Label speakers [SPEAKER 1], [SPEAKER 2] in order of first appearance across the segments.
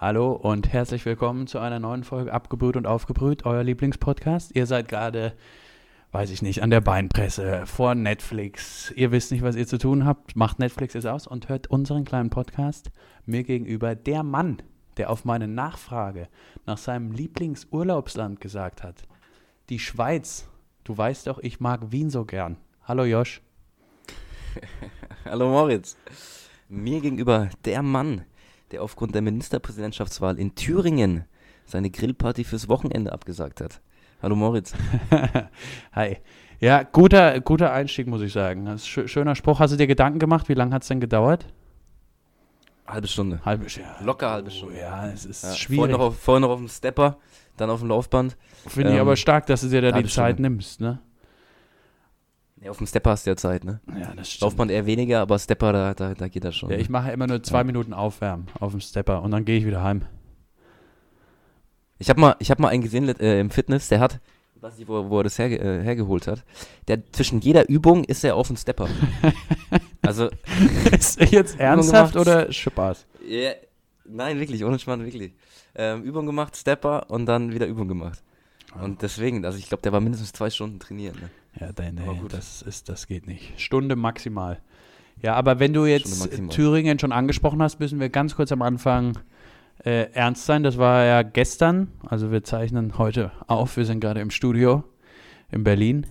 [SPEAKER 1] Hallo und herzlich willkommen zu einer neuen Folge Abgebrüht und Aufgebrüht, euer Lieblingspodcast. Ihr seid gerade, weiß ich nicht, an der Beinpresse, vor Netflix. Ihr wisst nicht, was ihr zu tun habt. Macht Netflix jetzt aus und hört unseren kleinen Podcast. Mir gegenüber der Mann, der auf meine Nachfrage nach seinem Lieblingsurlaubsland gesagt hat. Die Schweiz. Du weißt doch, ich mag Wien so gern. Hallo Josh.
[SPEAKER 2] Hallo Moritz. Mir gegenüber der Mann, der aufgrund der Ministerpräsidentschaftswahl in Thüringen seine Grillparty fürs Wochenende abgesagt hat. Hallo Moritz.
[SPEAKER 1] Hi. Ja, guter, guter Einstieg, muss ich sagen. Schöner Spruch. Hast du dir Gedanken gemacht? Wie lange hat es denn gedauert?
[SPEAKER 2] Halbe Stunde.
[SPEAKER 1] Halbe Stunde.
[SPEAKER 2] Locker halbe Stunde.
[SPEAKER 1] Oh, ja, es ist
[SPEAKER 2] Ja,
[SPEAKER 1] schwierig.
[SPEAKER 2] Vorher noch, auf, vorher noch auf dem Stepper, dann auf dem Laufband.
[SPEAKER 1] Finde ich
[SPEAKER 2] ähm,
[SPEAKER 1] aber stark, dass du dir da die Zeit
[SPEAKER 2] Stunde.
[SPEAKER 1] nimmst, ne?
[SPEAKER 2] Ja, auf dem Stepper hast du ja Zeit, ne?
[SPEAKER 1] Ja, das stimmt.
[SPEAKER 2] Laufband eher weniger, aber Stepper, da, da, da geht das schon.
[SPEAKER 1] Ja, ich mache immer nur zwei
[SPEAKER 2] Ja.
[SPEAKER 1] Minuten Aufwärmen auf dem Stepper und dann gehe ich wieder heim.
[SPEAKER 2] Ich habe mal, ich hab mal einen gesehen äh, im Fitness, der hat, ich weiß nicht, wo, wo er das herge äh, hergeholt hat, der zwischen jeder Übung ist er auf dem Stepper. also,
[SPEAKER 1] ist jetzt ernsthaft
[SPEAKER 2] gemacht.
[SPEAKER 1] oder Spaß?
[SPEAKER 2] ja, nein, wirklich, ohne Schmarrn, wirklich. Ähm, Übung gemacht, Stepper und dann wieder Übung gemacht. Und deswegen, also ich glaube, der war mindestens zwei Stunden trainieren. Ne?
[SPEAKER 1] Ja, nein,
[SPEAKER 2] Aber gut.
[SPEAKER 1] das, ist, das geht nicht. Stunde maximal. Ja, aber wenn du jetzt. Thüringen schon angesprochen hast, müssen wir ganz kurz am Anfang äh, ernst sein. Das war ja gestern, also wir zeichnen heute auf, wir sind gerade im Studio in Berlin.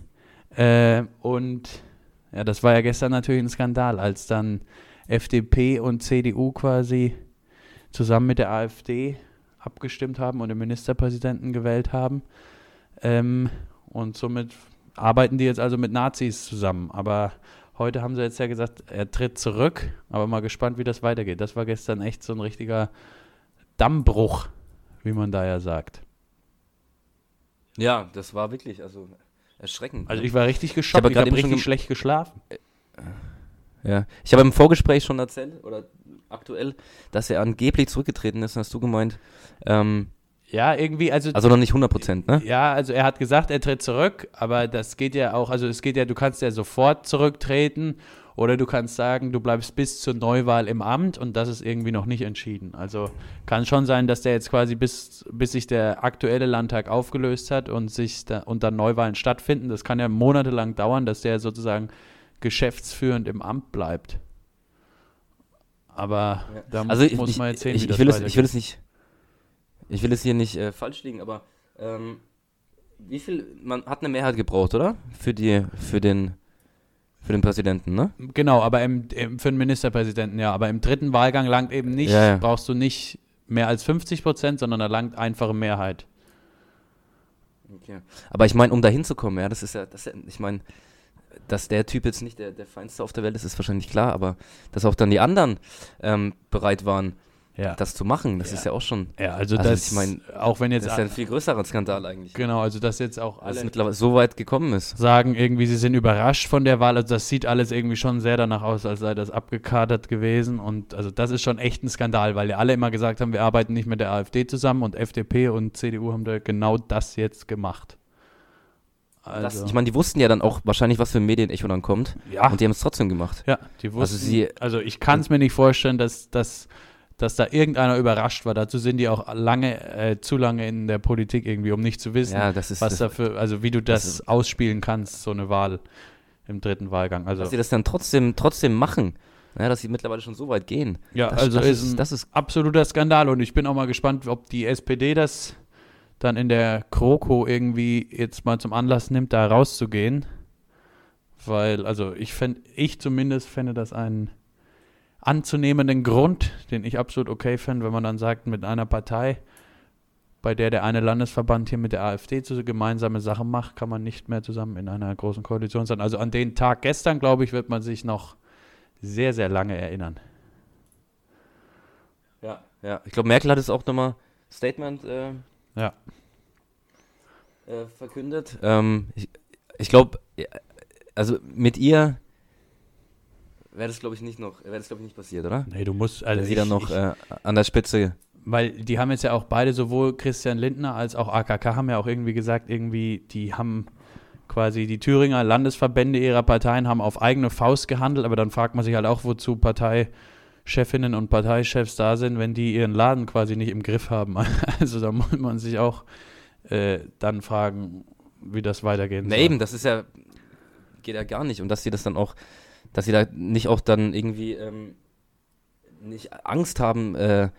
[SPEAKER 1] Äh, und ja, das war ja gestern natürlich ein Skandal, als dann FDP und CDU quasi zusammen mit der AfD abgestimmt haben und den Ministerpräsidenten gewählt haben. Ähm, und somit arbeiten die jetzt also mit Nazis zusammen. Aber heute haben sie jetzt ja gesagt, er tritt zurück. Aber mal gespannt, wie das weitergeht. Das war gestern echt so ein richtiger Dammbruch, wie man da ja sagt.
[SPEAKER 2] Ja, das war wirklich, also erschreckend.
[SPEAKER 1] Also
[SPEAKER 2] ne?
[SPEAKER 1] ich war richtig geschockt. Ich habe
[SPEAKER 2] schon
[SPEAKER 1] richtig schlecht geschlafen.
[SPEAKER 2] Ja, ich habe im Vorgespräch schon erzählt, oder aktuell, dass er angeblich zurückgetreten ist, hast du gemeint. Ähm,
[SPEAKER 1] Ja, irgendwie, also
[SPEAKER 2] also noch nicht 100 Prozent, ne?
[SPEAKER 1] Ja, also er hat gesagt, er tritt zurück, aber das geht ja auch, also es geht ja, du kannst ja sofort zurücktreten oder du kannst sagen, du bleibst bis zur Neuwahl im Amt und das ist irgendwie noch nicht entschieden. Also kann schon sein, dass der jetzt quasi bis, bis sich der aktuelle Landtag aufgelöst hat und sich da, und dann Neuwahlen stattfinden, das kann ja monatelang dauern, dass der sozusagen geschäftsführend im Amt bleibt. Aber
[SPEAKER 2] Ja.
[SPEAKER 1] da
[SPEAKER 2] Also ich,
[SPEAKER 1] muss
[SPEAKER 2] ich,
[SPEAKER 1] man jetzt sehen,
[SPEAKER 2] ich,
[SPEAKER 1] wie
[SPEAKER 2] ich,
[SPEAKER 1] das
[SPEAKER 2] will es, ich will es nicht, ich will es hier nicht äh, falsch liegen, aber ähm, wie viel, man hat eine Mehrheit gebraucht, oder? Für die, für den, für den Präsidenten, ne?
[SPEAKER 1] Genau, aber im, im, für den Ministerpräsidenten, ja. Aber im dritten Wahlgang langt eben nicht,
[SPEAKER 2] Ja, ja.
[SPEAKER 1] brauchst du nicht mehr als 50 Prozent, sondern da langt einfache Mehrheit.
[SPEAKER 2] Okay. Aber ich meine, um da hinzukommen, ja, das ist ja, das ist ja ich meine, dass der Typ jetzt nicht der, der Feinste auf der Welt ist, ist wahrscheinlich klar, aber dass auch dann die anderen ähm, bereit waren,
[SPEAKER 1] Ja.
[SPEAKER 2] das zu machen, das
[SPEAKER 1] Ja.
[SPEAKER 2] ist ja auch schon,
[SPEAKER 1] ja, also,
[SPEAKER 2] Also
[SPEAKER 1] das,
[SPEAKER 2] ich mein,
[SPEAKER 1] auch wenn
[SPEAKER 2] das
[SPEAKER 1] jetzt,
[SPEAKER 2] ist ja ein viel größerer Skandal eigentlich.
[SPEAKER 1] genau, also dass jetzt auch alle
[SPEAKER 2] mittlerweile so weit gekommen ist.
[SPEAKER 1] sagen irgendwie, sie sind überrascht von der Wahl, also das sieht alles irgendwie schon sehr danach aus, als sei das abgekadert gewesen und also das ist schon echt ein Skandal, weil ja alle immer gesagt haben, wir arbeiten nicht mit der AfD zusammen und FDP und CDU haben da genau das jetzt gemacht. Also,
[SPEAKER 2] Das, ich meine, die wussten ja dann auch wahrscheinlich, was für ein Medienecho dann kommt.
[SPEAKER 1] ja.
[SPEAKER 2] Und die haben es trotzdem gemacht.
[SPEAKER 1] Ja, die wussten. Also,
[SPEAKER 2] sie-
[SPEAKER 1] ich kann es mir nicht vorstellen, dass, dass, dass da irgendeiner überrascht war. Dazu sind die auch lange, äh, zu lange in der Politik irgendwie, um nicht zu wissen,
[SPEAKER 2] Ja, das ist
[SPEAKER 1] was
[SPEAKER 2] das,
[SPEAKER 1] dafür, also wie du das,
[SPEAKER 2] das
[SPEAKER 1] ausspielen kannst, so eine Wahl im dritten Wahlgang. Also
[SPEAKER 2] dass sie das dann trotzdem, trotzdem machen. Ja, dass sie mittlerweile schon so weit gehen.
[SPEAKER 1] ja,
[SPEAKER 2] Das,
[SPEAKER 1] also
[SPEAKER 2] das,
[SPEAKER 1] ist
[SPEAKER 2] ist,
[SPEAKER 1] ein
[SPEAKER 2] das ist
[SPEAKER 1] absoluter Skandal und ich bin auch mal gespannt, ob die SPD das dann in der Kroko irgendwie jetzt mal zum Anlass nimmt, da rauszugehen. Weil, also ich fände, ich zumindest fände das einen anzunehmenden Grund, den ich absolut okay fände, wenn man dann sagt, mit einer Partei, bei der der eine Landesverband hier mit der AfD zu gemeinsame Sachen macht, kann man nicht mehr zusammen in einer großen Koalition sein. Also an den Tag gestern, glaube ich, wird man sich noch sehr, sehr lange erinnern.
[SPEAKER 2] Ja, ja. Ich glaube, Merkel hat es auch nochmal Statement äh,
[SPEAKER 1] Ja.
[SPEAKER 2] äh, verkündet. Ähm, ich ich glaube, also mit ihr wäre das, glaube ich, nicht noch, wäre das, glaube ich, nicht passiert, oder?
[SPEAKER 1] Nee, du musst, also
[SPEAKER 2] sie dann noch
[SPEAKER 1] ich,
[SPEAKER 2] äh, an der Spitze.
[SPEAKER 1] Weil die haben jetzt ja auch beide, sowohl Christian Lindner als auch AKK, haben ja auch irgendwie gesagt, irgendwie, die haben quasi die Thüringer Landesverbände ihrer Parteien haben auf eigene Faust gehandelt, aber dann fragt man sich halt auch, wozu Partei Chefinnen und Parteichefs da sind, wenn die ihren Laden quasi nicht im Griff haben. Also da muss man sich auch äh, dann fragen, wie das weitergehen
[SPEAKER 2] Na
[SPEAKER 1] soll.
[SPEAKER 2] eben, das ist ja, geht ja gar nicht. Und dass sie das dann auch, dass sie da nicht auch dann irgendwie ähm, nicht Angst haben äh,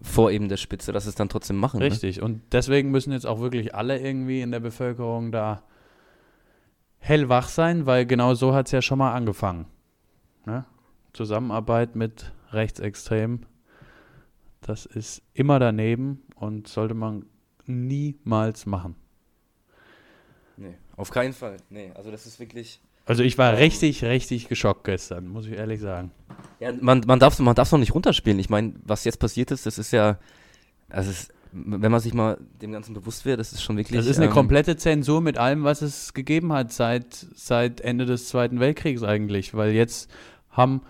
[SPEAKER 2] vor eben der Spitze, dass sie es dann trotzdem machen. Ne?
[SPEAKER 1] Richtig. Und deswegen müssen jetzt auch wirklich alle irgendwie in der Bevölkerung da hellwach sein, weil genau so hat es ja schon mal angefangen. Ne? Zusammenarbeit mit Rechtsextremen, das ist immer daneben und sollte man niemals machen.
[SPEAKER 2] Nee, auf keinen Fall. Nee, also das ist wirklich.
[SPEAKER 1] Also ich war richtig, richtig geschockt gestern, muss ich ehrlich sagen.
[SPEAKER 2] Ja, man, man darf es man darf's noch nicht runterspielen. Ich meine, was jetzt passiert ist, das ist ja. Also es, wenn man sich mal dem Ganzen bewusst wird, das ist schon wirklich.
[SPEAKER 1] Das ist eine
[SPEAKER 2] ähm,
[SPEAKER 1] komplette Zensur mit allem, was es gegeben hat seit, seit Ende des Zweiten Weltkriegs eigentlich. Weil jetzt haben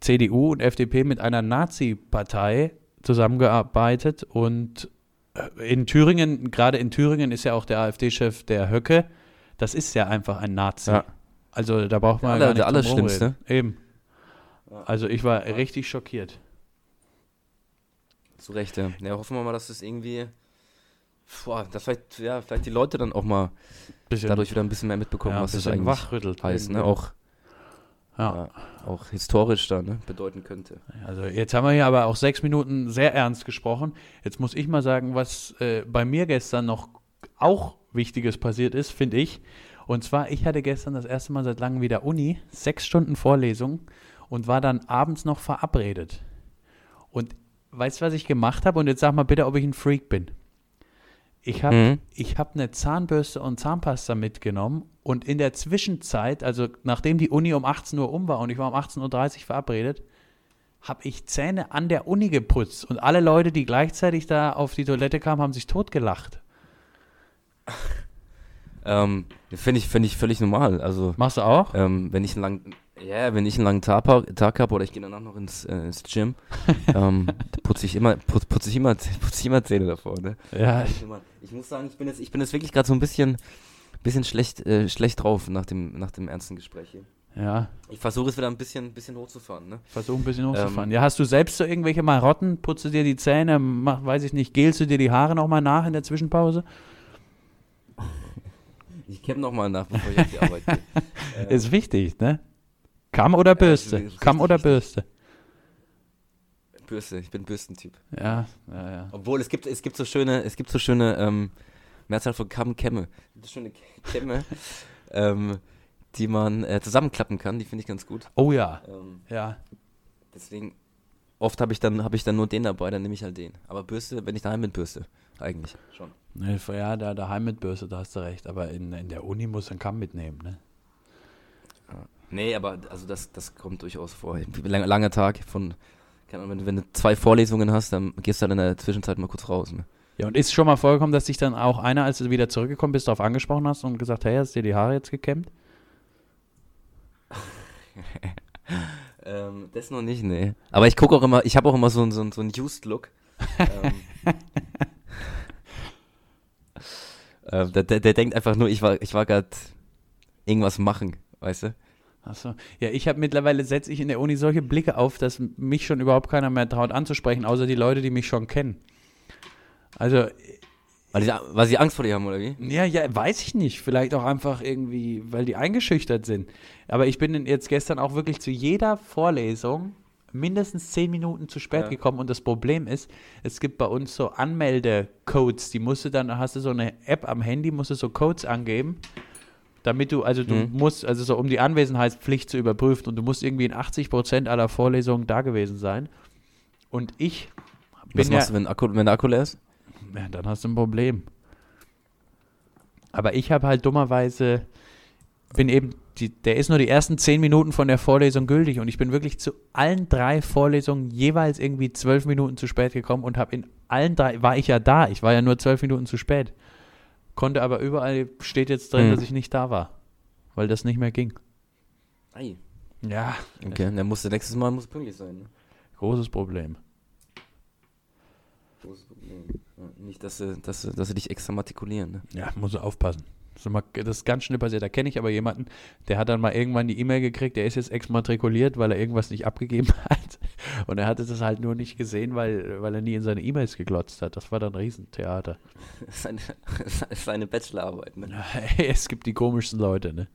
[SPEAKER 1] CDU und FDP mit einer Nazi-Partei zusammengearbeitet und äh, in Thüringen, gerade in Thüringen ist ja auch der AfD-Chef der Höcke, das ist ja einfach ein Nazi.
[SPEAKER 2] Ja.
[SPEAKER 1] Also da braucht man
[SPEAKER 2] Der
[SPEAKER 1] ja gar nicht
[SPEAKER 2] der
[SPEAKER 1] rumreden. Eben.
[SPEAKER 2] Ja.
[SPEAKER 1] Also ich war richtig schockiert.
[SPEAKER 2] Zu Recht, ja. ja. Hoffen wir mal, dass es irgendwie. Boah, dass vielleicht, ja, vielleicht die Leute dann auch mal
[SPEAKER 1] Bisschen,
[SPEAKER 2] dadurch wieder ein bisschen mehr mitbekommen,
[SPEAKER 1] ja,
[SPEAKER 2] was das eigentlich
[SPEAKER 1] wachrüttelt.
[SPEAKER 2] heißt, ne? Auch,
[SPEAKER 1] ja.
[SPEAKER 2] ja, auch historisch da, ne? Bedeuten könnte.
[SPEAKER 1] Also jetzt haben wir hier aber auch sechs Minuten sehr ernst gesprochen. Jetzt muss ich mal sagen, was äh, bei mir gestern noch auch Wichtiges passiert ist, finde ich. Und zwar, ich hatte gestern das erste Mal seit langem wieder Uni, sechs Stunden Vorlesung und war dann abends noch verabredet. Und weißt du, was ich gemacht habe? Und jetzt sag mal bitte, ob ich ein Freak bin. Ich habe
[SPEAKER 2] Mhm.
[SPEAKER 1] ich habe eine Zahnbürste und Zahnpasta mitgenommen und in der Zwischenzeit, also nachdem die Uni um 18 Uhr um war und ich war um 18.30 Uhr verabredet, habe ich Zähne an der Uni geputzt und alle Leute, die gleichzeitig da auf die Toilette kamen, haben sich totgelacht.
[SPEAKER 2] Ähm, Finde ich, find ich völlig normal. Also,
[SPEAKER 1] Machst du auch?
[SPEAKER 2] ähm, wenn ich einen langen, ja, wenn ich einen langen Tag, Tag habe oder ich gehe danach noch ins, äh, ins Gym, ähm, putze ich immer, putz, putz ich immer, putz ich immer Zähne davor, ne?
[SPEAKER 1] Ja,
[SPEAKER 2] Ich, ich muss sagen, ich bin jetzt, ich bin jetzt wirklich gerade so ein bisschen, bisschen schlecht, äh, schlecht drauf nach dem, nach dem ernsten Gespräch hier.
[SPEAKER 1] ja.
[SPEAKER 2] Ich versuche es wieder ein bisschen, bisschen hochzufahren, ne?
[SPEAKER 1] Versuch ein bisschen hochzufahren.
[SPEAKER 2] Ähm.
[SPEAKER 1] ja, hast du selbst so irgendwelche Marotten? Putzt du dir die Zähne, mach, weiß ich nicht, gelst du dir die Haare nochmal nach in der Zwischenpause?
[SPEAKER 2] Ich kämme nochmal nach, bevor ich auf die Arbeit gehe. Äh,
[SPEAKER 1] Ist wichtig, ne? Kamm oder Bürste?
[SPEAKER 2] richtig
[SPEAKER 1] Kamm oder. Bürste?
[SPEAKER 2] Bürste, ich bin Bürstentyp.
[SPEAKER 1] Ja, ja, ja.
[SPEAKER 2] Obwohl es gibt, es gibt so schöne, es gibt so schöne, ähm, Mehrzahl von Kamm, Kämme. So schöne Kämme, ähm, die man äh, zusammenklappen kann, die finde ich ganz gut.
[SPEAKER 1] Oh ja,
[SPEAKER 2] Ähm,
[SPEAKER 1] ja.
[SPEAKER 2] deswegen, oft habe ich dann, habe ich dann nur den dabei, dann nehme ich halt den. Aber Bürste, wenn ich daheim bin, Bürste. Eigentlich schon.
[SPEAKER 1] Ja, da daheim mit Bürste, da hast du recht. Aber in, in der Uni muss ein Kamm mitnehmen, ne?
[SPEAKER 2] Nee, aber also das, das kommt durchaus vor. Lang, langer Tag von, keine Ahnung, wenn, du- wenn du zwei Vorlesungen hast, dann gehst du dann in der Zwischenzeit mal kurz raus. Ne?
[SPEAKER 1] Ja, und ist schon mal vorgekommen, dass dich dann auch einer, als du wieder zurückgekommen bist, darauf angesprochen hast und gesagt, hey, hast du dir die Haare jetzt gekämmt?
[SPEAKER 2] Ähm, das noch nicht, nee. Aber ich gucke auch immer, ich habe auch immer so, einen- so, so einen Used-Look. ähm, ähm, der, der, der denkt einfach nur, ich war, ich war gerade irgendwas machen, weißt du?
[SPEAKER 1] Achso. Ja, ich habe mittlerweile, setze ich in der Uni solche Blicke auf, dass mich schon überhaupt keiner mehr traut anzusprechen, außer die Leute, die mich schon kennen. Also,
[SPEAKER 2] Weil sie, weil sie Angst vor dir haben, oder wie?
[SPEAKER 1] ja, ja, weiß ich nicht. Vielleicht auch einfach irgendwie, weil die eingeschüchtert sind. Aber ich bin jetzt gestern auch wirklich zu jeder Vorlesung mindestens zehn Minuten zu spät
[SPEAKER 2] Ja.
[SPEAKER 1] gekommen. Und das Problem ist, es gibt bei uns so Anmeldecodes. Die musst du dann, da hast du so eine App am Handy, musst du so Codes angeben. Damit du, also du
[SPEAKER 2] Mhm.
[SPEAKER 1] musst, also so um die Anwesenheitspflicht zu überprüfen und du musst irgendwie in 80 Prozent aller Vorlesungen da gewesen sein. Und ich bin
[SPEAKER 2] Was
[SPEAKER 1] ja,
[SPEAKER 2] machst du, wenn, Akku, wenn der Akku leer ist?
[SPEAKER 1] ja, dann hast du ein Problem. Aber ich habe halt dummerweise, bin eben, die, der ist nur die ersten zehn Minuten von der Vorlesung gültig und ich bin wirklich zu allen drei Vorlesungen jeweils irgendwie zwölf Minuten zu spät gekommen und habe in allen drei, war ich ja da, ich war ja nur zwölf Minuten zu spät. Konnte aber überall, steht jetzt drin,
[SPEAKER 2] Hm.
[SPEAKER 1] dass ich nicht da war, weil das nicht mehr ging.
[SPEAKER 2] Ei.
[SPEAKER 1] Ja,
[SPEAKER 2] Okay, dann musst du nächstes Mal muss pünktlich sein. Ne?
[SPEAKER 1] großes Problem.
[SPEAKER 2] Großes Problem. Ja, nicht, dass sie, dass, sie, dass sie dich extramaticulieren. Ne?
[SPEAKER 1] Ja, muss er aufpassen. Das ist, ganz schnell passiert. Da kenne ich aber jemanden, der hat dann mal irgendwann die E-Mail gekriegt, der ist jetzt exmatrikuliert, weil er irgendwas nicht abgegeben hat. Und er hatte das halt nur nicht gesehen, weil, weil er nie in seine E-Mails geglotzt hat. Das war dann ein Riesentheater.
[SPEAKER 2] Seine, seine Bachelorarbeit, ne?
[SPEAKER 1] Es gibt die komischsten Leute, ne?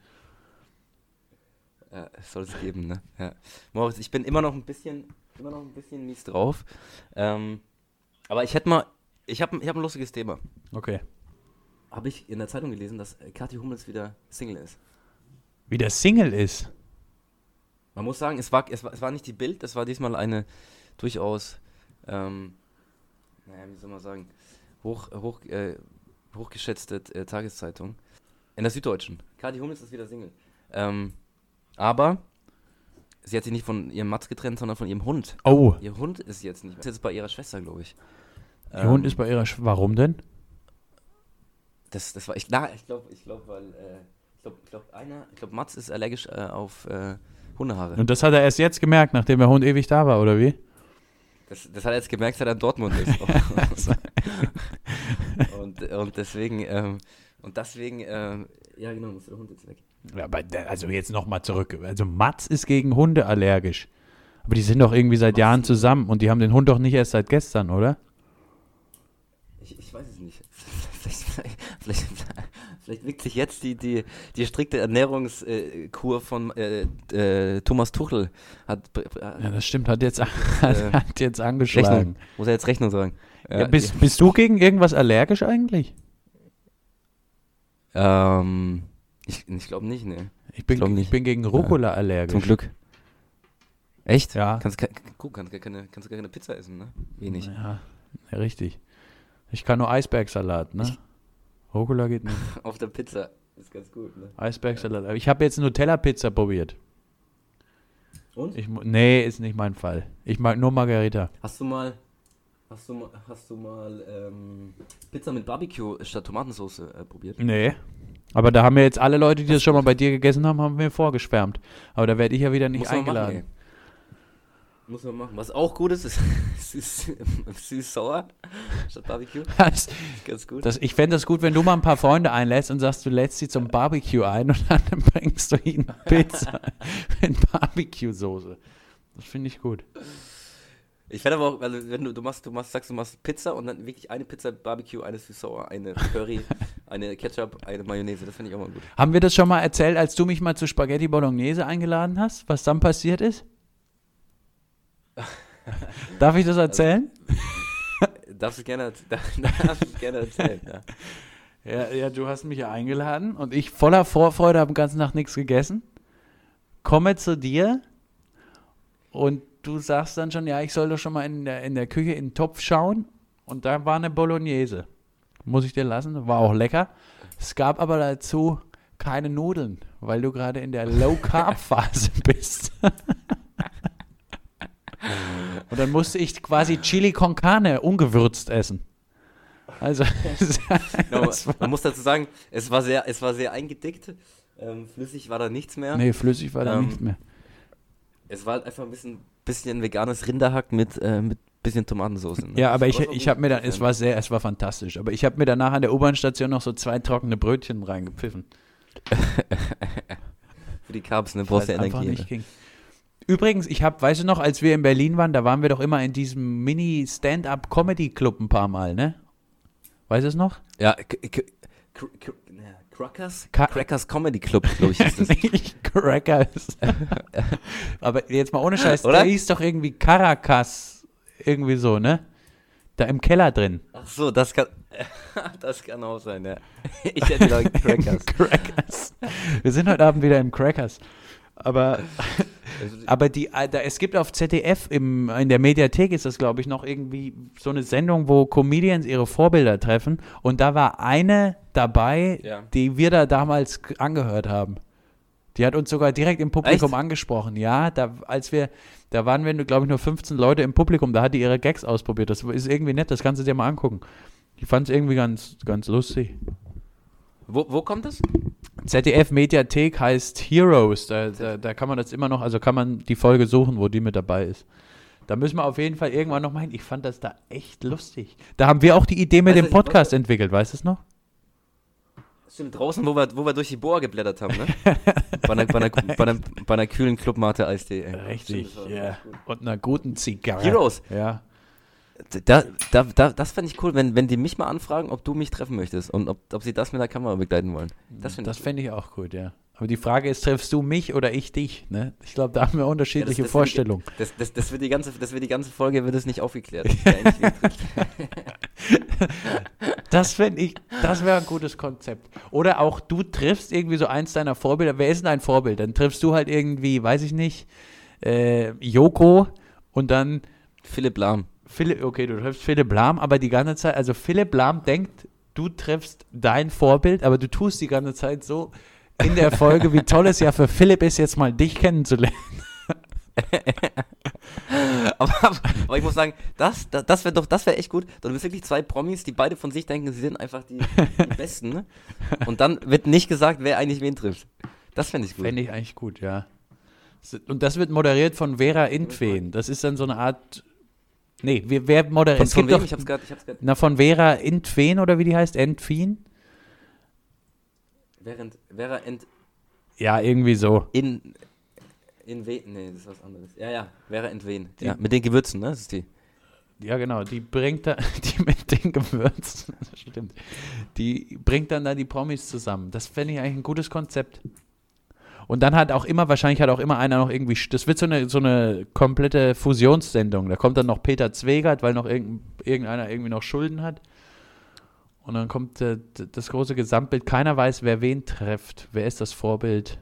[SPEAKER 2] Ja, es soll es geben, ne? Ja. Moritz, ich bin immer noch ein bisschen, immer noch ein bisschen mies drauf. Ähm, aber ich hätte mal, ich habe ich hab ein lustiges Thema.
[SPEAKER 1] Okay.
[SPEAKER 2] Habe ich in der Zeitung gelesen, dass äh, Kathi Hummels wieder Single ist.
[SPEAKER 1] Wie der Single ist.
[SPEAKER 2] Man muss sagen, es war, es war, es war nicht die Bild, es war diesmal eine durchaus, ähm, naja, wie soll man sagen, hoch, hoch, äh, hochgeschätzte äh, Tageszeitung. In der Süddeutschen. Kathi Hummels ist wieder Single. Ähm, aber sie hat sich nicht von ihrem Matz getrennt, sondern von ihrem Hund.
[SPEAKER 1] Oh,
[SPEAKER 2] Ihr Hund ist jetzt nicht mehr. Ist jetzt bei ihrer Schwester, glaube ich.
[SPEAKER 1] der Hund ist bei ihrer Sch Warum denn?
[SPEAKER 2] Das, das war, ich, na, ich glaube, ich glaube, weil, äh, ich glaube, ich glaube, einer, ich glaube, Mats ist allergisch äh, auf äh, Hundehaare.
[SPEAKER 1] Und das hat er erst jetzt gemerkt, nachdem der Hund ewig da war, oder wie?
[SPEAKER 2] Das, das hat er jetzt gemerkt, seit er in Dortmund ist. und, und deswegen, ähm, und deswegen, ähm, ja genau, muss der Hund jetzt weg.
[SPEAKER 1] Ja, aber also jetzt nochmal zurück. Also Mats ist gegen Hunde allergisch. Aber die sind doch irgendwie seit Jahren zusammen und die haben den Hund doch nicht erst seit gestern, oder?
[SPEAKER 2] Ich, ich weiß es nicht. Vielleicht, vielleicht, vielleicht, wirkt sich jetzt die, die, die strikte Ernährungskur von äh, äh, Thomas Tuchel. Hat,
[SPEAKER 1] Ja, das stimmt, hat jetzt,
[SPEAKER 2] Äh,
[SPEAKER 1] hat jetzt angeschlagen.
[SPEAKER 2] Rechnung. Muss er jetzt Rechnung sagen.
[SPEAKER 1] Ja, bist, bist du gegen irgendwas allergisch eigentlich?
[SPEAKER 2] ähm, ich ich glaube nicht, ne.
[SPEAKER 1] Ich bin, ich
[SPEAKER 2] nicht.
[SPEAKER 1] bin gegen Rucola allergisch.
[SPEAKER 2] Zum Glück. Echt?
[SPEAKER 1] Ja.
[SPEAKER 2] Kannst, ke- guck, kannst, gar keine, kannst gar keine Pizza essen, ne? Wenig.
[SPEAKER 1] Ja, ja, richtig. Ich kann nur Eisbergsalat, ne? Rucola geht nicht.
[SPEAKER 2] Auf der Pizza. Ist ganz gut, ne?
[SPEAKER 1] Eisbergsalat. Ich habe jetzt Nutella-Pizza probiert.
[SPEAKER 2] Und?
[SPEAKER 1] Ich, nee, ist nicht mein Fall. Ich mag nur Margarita.
[SPEAKER 2] Hast du mal, hast du mal, hast du mal ähm, Pizza mit Barbecue statt Tomatensauce äh, probiert?
[SPEAKER 1] Nee. Aber da haben mir jetzt alle Leute, die das schon mal bei dir gegessen haben, haben mir vorgeschwärmt. Aber da werde ich ja wieder nicht eingeladen.
[SPEAKER 2] Machen. Muss man machen. Was auch gut ist, ist süß- süß-sauer statt Barbecue.
[SPEAKER 1] Das,
[SPEAKER 2] Ganz gut.
[SPEAKER 1] das, ich fände das gut, wenn du mal ein paar Freunde einlädst und sagst, du lädst sie zum Barbecue ein und dann bringst du ihnen Pizza mit Barbecue-Soße. Das finde ich gut.
[SPEAKER 2] Ich werde aber auch, also wenn du, du machst, du machst, sagst, du machst Pizza und dann wirklich eine Pizza Barbecue, eine süß-sauer, eine Curry, eine Ketchup, eine Mayonnaise. Das finde ich auch mal gut.
[SPEAKER 1] Haben wir das schon mal erzählt, als du mich mal zu Spaghetti Bolognese eingeladen hast, was dann passiert ist? Darf ich das erzählen?
[SPEAKER 2] Darfst du gerne, darfst du gerne erzählen. Ja.
[SPEAKER 1] Ja, ja, du hast mich ja eingeladen und ich voller Vorfreude habe den ganzen Tag nichts gegessen. Komme zu dir und du sagst dann schon, ja, ich soll doch schon mal in der, in der Küche in den Topf schauen und da war eine Bolognese. Muss ich dir lassen, war auch lecker. Es gab aber dazu keine Nudeln, weil du gerade in der Low-Carb-Phase bist. Und dann musste ich quasi Chili con Carne ungewürzt essen. Also,
[SPEAKER 2] Genau, man muss dazu sagen, es war sehr, es war sehr eingedickt. Ähm, flüssig war da nichts mehr.
[SPEAKER 1] Nee, flüssig war da
[SPEAKER 2] Ähm,
[SPEAKER 1] nichts mehr.
[SPEAKER 2] Es war halt einfach ein bisschen, bisschen veganes Rinderhack mit, äh, mit bisschen Tomatensauce. Ne?
[SPEAKER 1] Ja, aber ich,
[SPEAKER 2] war
[SPEAKER 1] ich
[SPEAKER 2] gut.
[SPEAKER 1] habe mir dann, es war sehr, es war fantastisch, aber ich habe mir danach an der U-Bahn-Station noch so zwei trockene Brötchen reingepfiffen.
[SPEAKER 2] Für die Carbs, ne? Brauchst
[SPEAKER 1] einfach
[SPEAKER 2] Energie.
[SPEAKER 1] nicht
[SPEAKER 2] Ne?
[SPEAKER 1] ging. Übrigens, ich habe, weißt du noch, als wir in Berlin waren, da waren wir doch immer in diesem Mini-Stand-Up-Comedy-Club ein paar Mal, ne? Weißt du es noch?
[SPEAKER 2] Ja, Crackers?
[SPEAKER 1] Ka-
[SPEAKER 2] Crackers Comedy Club, glaube ich, ist das.
[SPEAKER 1] Nicht Crackers. aber jetzt mal ohne Scheiß,
[SPEAKER 2] Oder?
[SPEAKER 1] der hieß doch irgendwie Caracas, irgendwie so, ne? Da im Keller drin.
[SPEAKER 2] Ach so, das kann, das kann auch sein, ja. Ich hätte gedacht, Crackers.
[SPEAKER 1] Crackers. Wir sind heute Abend wieder im Crackers. Aber
[SPEAKER 2] Also,
[SPEAKER 1] Aber die, da, es gibt auf ZDF im, in der Mediathek ist das, glaube ich, noch irgendwie so eine Sendung, wo Comedians ihre Vorbilder treffen. Und da war eine dabei,
[SPEAKER 2] Ja.
[SPEAKER 1] die wir da damals angehört haben. Die hat uns sogar direkt im Publikum
[SPEAKER 2] Echt?
[SPEAKER 1] angesprochen. Ja, da, als wir, da waren wir, glaube ich, nur 15 Leute im Publikum. Da hat die ihre Gags ausprobiert. Das ist irgendwie nett, das kannst du dir mal angucken. Ich fand es irgendwie ganz, ganz lustig.
[SPEAKER 2] Wo, wo kommt das?
[SPEAKER 1] ZDF Mediathek heißt Heroes. Da, da, da kann man das immer noch, also kann man die Folge suchen, wo die mit dabei ist. Da müssen wir auf jeden Fall irgendwann noch mal hin. Ich fand das da echt lustig. Da haben wir auch die Idee mit
[SPEAKER 2] Also
[SPEAKER 1] dem Podcast
[SPEAKER 2] wollte-
[SPEAKER 1] entwickelt, weißt du es noch?
[SPEAKER 2] Stimmt, draußen, wo wir, wo wir durch die Boa geblättert haben, ne? bei, einer, bei, einer, bei, einer, bei einer kühlen Clubmate Eistee. ey.
[SPEAKER 1] Richtig, ja.
[SPEAKER 2] gut.
[SPEAKER 1] Und einer guten Zigarre.
[SPEAKER 2] Heroes,
[SPEAKER 1] Ja.
[SPEAKER 2] Da, da, da, das fände ich cool, wenn, wenn die mich mal anfragen, ob du mich treffen möchtest und ob, ob sie das mit der Kamera begleiten wollen. Das finde
[SPEAKER 1] Das
[SPEAKER 2] ich
[SPEAKER 1] fände ich auch gut, ja. Aber die Frage ist, triffst du mich oder ich dich? Ne? Ich glaube, da haben wir unterschiedliche
[SPEAKER 2] das wird-
[SPEAKER 1] Vorstellungen.
[SPEAKER 2] Das, das, das, wird die ganze, das wird die ganze Folge wird es nicht aufgeklärt.
[SPEAKER 1] Das fände ich, das wäre ein gutes Konzept. Oder auch du triffst irgendwie so eins deiner Vorbilder. Wer ist denn dein Vorbild? Dann triffst du halt irgendwie, weiß ich nicht, äh, Joko und dann
[SPEAKER 2] Philipp Lahm.
[SPEAKER 1] Philipp, okay, du triffst Philipp Lahm, aber die ganze Zeit, also Philipp Lahm denkt, du triffst dein Vorbild, aber du tust die ganze Zeit so in der Folge, wie toll es ja für Philipp ist, jetzt mal dich kennenzulernen.
[SPEAKER 2] aber, aber, ich muss sagen, das, das, das wäre doch, das wäre echt gut. Du bist wirklich zwei Promis, die beide von sich denken, sie sind einfach die, die Besten. Ne? Und dann wird nicht gesagt, wer eigentlich wen trifft. Das fände ich gut.
[SPEAKER 1] Fände ich eigentlich gut, ja. Und das wird moderiert von Vera Intwen. Das ist dann so eine Art. Nee, wer, wer moderiert?
[SPEAKER 2] Von, von wem?
[SPEAKER 1] doch,
[SPEAKER 2] Ich hab's gerade. Ich hab's grad,
[SPEAKER 1] na, von Vera Intwen oder wie die heißt? Entwen?
[SPEAKER 2] während Vera ent,
[SPEAKER 1] Ja, irgendwie so.
[SPEAKER 2] in. In wen? Nee, das ist was anderes. Ja, ja, Vera entwen. Ja, mit den Gewürzen, ne? Das ist die.
[SPEAKER 1] Ja, genau. Die bringt da, die mit den Gewürzen, stimmt. Die bringt dann da die Promis zusammen. Das fände ich eigentlich ein gutes Konzept. Und dann hat auch immer, wahrscheinlich hat auch immer einer noch irgendwie, das wird so eine, so eine komplette Fusionssendung. Da kommt dann noch Peter Zwegert, weil noch irgend, irgendeiner irgendwie noch Schulden hat. Und dann kommt äh, das große Gesamtbild. Keiner weiß, wer wen trifft. Wer ist das Vorbild?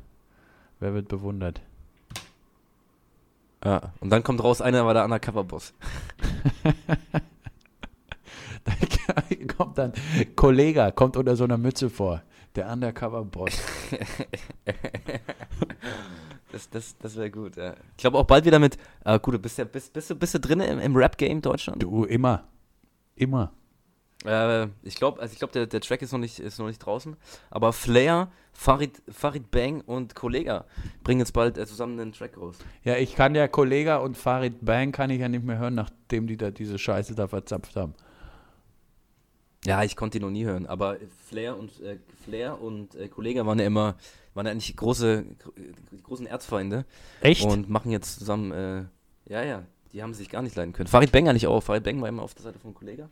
[SPEAKER 1] Wer wird bewundert?
[SPEAKER 2] Ja. Und dann kommt raus, einer war der Undercover-Boss.
[SPEAKER 1] Da kommt dann Kollega, kommt unter so einer Mütze vor. Der Undercover-Boss.
[SPEAKER 2] Das, das, das wäre gut, ja. Ich glaube auch bald wieder mit. Äh, gut, du bist ja bist, bist, du, bist du drin im, im Rap-Game Deutschland?
[SPEAKER 1] Du, immer. Immer.
[SPEAKER 2] Äh, ich glaube, also ich glaube, der, der Track ist noch nicht, ist noch nicht draußen. Aber Flair, Farid, Farid Bang und Kollega bringen jetzt bald äh, zusammen einen Track raus.
[SPEAKER 1] Ja, ich kann ja Kollega und Farid Bang kann ich ja nicht mehr hören, nachdem die da diese Scheiße da verzapft haben.
[SPEAKER 2] Ja, ich konnte ihn noch nie hören, aber Flair und äh, Flair und äh, Kollega waren ja immer, waren ja eigentlich große, gro- die großen Erzfeinde
[SPEAKER 1] Echt?
[SPEAKER 2] und machen jetzt zusammen, äh, ja, ja, die haben sich gar nicht leiden können. Farid Bang eigentlich auch, Farid Bang war immer auf der Seite von Kollega.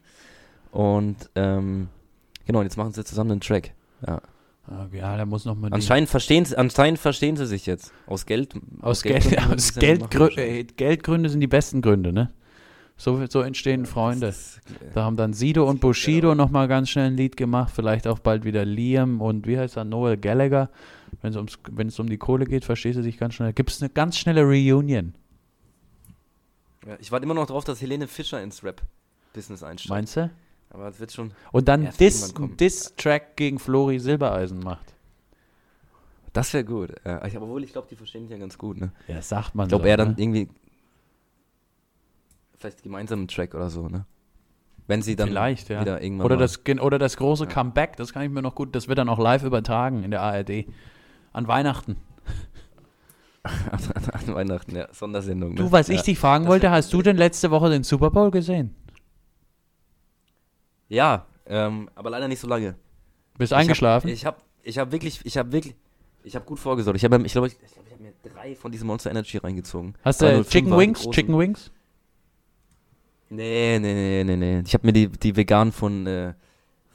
[SPEAKER 2] Und, ähm, genau, und jetzt machen sie zusammen einen Track. Ja.
[SPEAKER 1] Ah, ja, da muss noch mal die,
[SPEAKER 2] Anscheinend verstehen, sie, anscheinend verstehen sie sich jetzt. Aus Geld.
[SPEAKER 1] aus, Geld,
[SPEAKER 2] Geldgründen
[SPEAKER 1] aus
[SPEAKER 2] müssen sie ja nicht
[SPEAKER 1] Geldgrü
[SPEAKER 2] machen,
[SPEAKER 1] äh, Geldgründe sind die besten Gründe, ne? So, so entstehen Freunde.
[SPEAKER 2] Ist, äh,
[SPEAKER 1] Da haben dann Sido und Bushido noch mal ganz schnell ein Lied gemacht, vielleicht auch bald wieder Liam und wie heißt er, Noel Gallagher. Wenn es ums, wenn es um die Kohle geht, verstehst du sich ganz schnell. Gibt es eine ganz schnelle Reunion,
[SPEAKER 2] ja, ich warte immer noch drauf, dass Helene Fischer ins Rap-Business einsteigt.
[SPEAKER 1] meinst du?
[SPEAKER 2] Aber es wird schon.
[SPEAKER 1] Und dann
[SPEAKER 2] Erst
[SPEAKER 1] Diss. Diss-Track gegen Flori Silbereisen macht.
[SPEAKER 2] Das wäre gut. Ja, ich, obwohl, ich glaube, die verstehen sich ja ganz gut. Ne?
[SPEAKER 1] Ja, sagt man
[SPEAKER 2] Ich glaube,
[SPEAKER 1] so,
[SPEAKER 2] er dann
[SPEAKER 1] ne?
[SPEAKER 2] irgendwie. Vielleicht gemeinsam einen Track oder so, ne? Wenn sie dann
[SPEAKER 1] Vielleicht, ja.
[SPEAKER 2] wieder irgendwann.
[SPEAKER 1] Oder das, oder das große Comeback, das kann ich mir noch gut, das wird dann auch live übertragen in der ARD. An Weihnachten.
[SPEAKER 2] an Weihnachten, ja. Sondersendung.
[SPEAKER 1] Du,
[SPEAKER 2] ne?
[SPEAKER 1] was
[SPEAKER 2] ja.
[SPEAKER 1] ich dich fragen
[SPEAKER 2] das
[SPEAKER 1] wollte, hast du denn letzte Woche den Super Bowl gesehen?
[SPEAKER 2] Ja, ähm, aber leider nicht so lange.
[SPEAKER 1] Bist
[SPEAKER 2] Ich
[SPEAKER 1] eingeschlafen?
[SPEAKER 2] Hab, ich habe ich hab wirklich, ich habe wirklich, ich habe gut vorgesorgt. Ich habe, ich glaube, ich, ich, glaub, ich habe mir drei von diesen Monster Energy reingezogen.
[SPEAKER 1] hast du
[SPEAKER 2] 305er,
[SPEAKER 1] Chicken Wings? Chicken Wings?
[SPEAKER 2] Nee, nee, nee, nee, nee. Ich habe mir die, die veganen von, äh,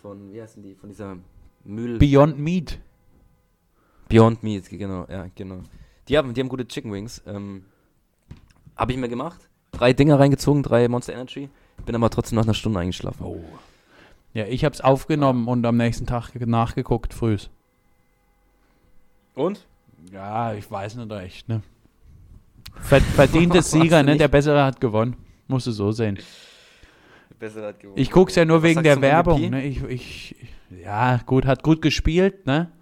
[SPEAKER 2] von, wie heißen die, von dieser Müll...
[SPEAKER 1] Beyond Meat.
[SPEAKER 2] Beyond Meat, genau, ja, genau. Die haben, die haben gute Chicken Wings. Ähm, habe ich mir gemacht. Drei Dinger reingezogen, drei Monster Energy. Bin aber trotzdem nach einer Stunde eingeschlafen.
[SPEAKER 1] Oh. Ja, ich hab's aufgenommen und am nächsten Tag ge- nachgeguckt, frühs.
[SPEAKER 2] Und?
[SPEAKER 1] Ja, ich weiß nicht echt, ne? Ver verdientes
[SPEAKER 2] Warst
[SPEAKER 1] Sieger, ne? Der Bessere hat gewonnen. Musst du so sehen.
[SPEAKER 2] Besser hat gewonnen.
[SPEAKER 1] Ich guck's ja nur
[SPEAKER 2] Was
[SPEAKER 1] wegen der Werbung, ne? Ich, ich, ja, gut, hat gut gespielt, ne?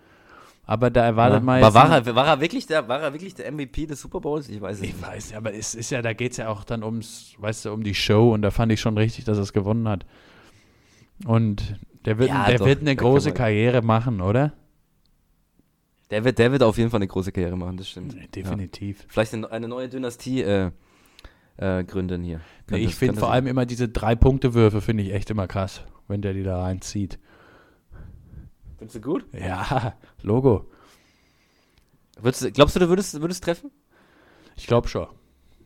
[SPEAKER 1] Aber da erwartet
[SPEAKER 2] Ja.
[SPEAKER 1] man jetzt
[SPEAKER 2] war er, war, er wirklich der, war er wirklich der MVP des Super Bowls? Ich weiß es
[SPEAKER 1] Ich
[SPEAKER 2] nicht.
[SPEAKER 1] weiß, ja, aber es ist ja, da geht's ja auch dann ums, weißt du, um die Show und da fand ich schon richtig, dass er es gewonnen hat. Und der wird,
[SPEAKER 2] Ja,
[SPEAKER 1] der
[SPEAKER 2] doch,
[SPEAKER 1] wird eine große Karriere machen, oder?
[SPEAKER 2] Der wird, der wird auf jeden Fall eine große Karriere machen, das stimmt.
[SPEAKER 1] Definitiv.
[SPEAKER 2] Ja. Vielleicht eine, eine neue Dynastie äh, äh, gründen hier.
[SPEAKER 1] Nee, ich finde vor allem immer diese Drei-Punkte-Würfe finde ich echt immer krass, wenn der die da reinzieht.
[SPEAKER 2] Findest du gut?
[SPEAKER 1] Ja, Logo.
[SPEAKER 2] Würdest, glaubst du, du würdest, würdest treffen?
[SPEAKER 1] Ich glaube schon.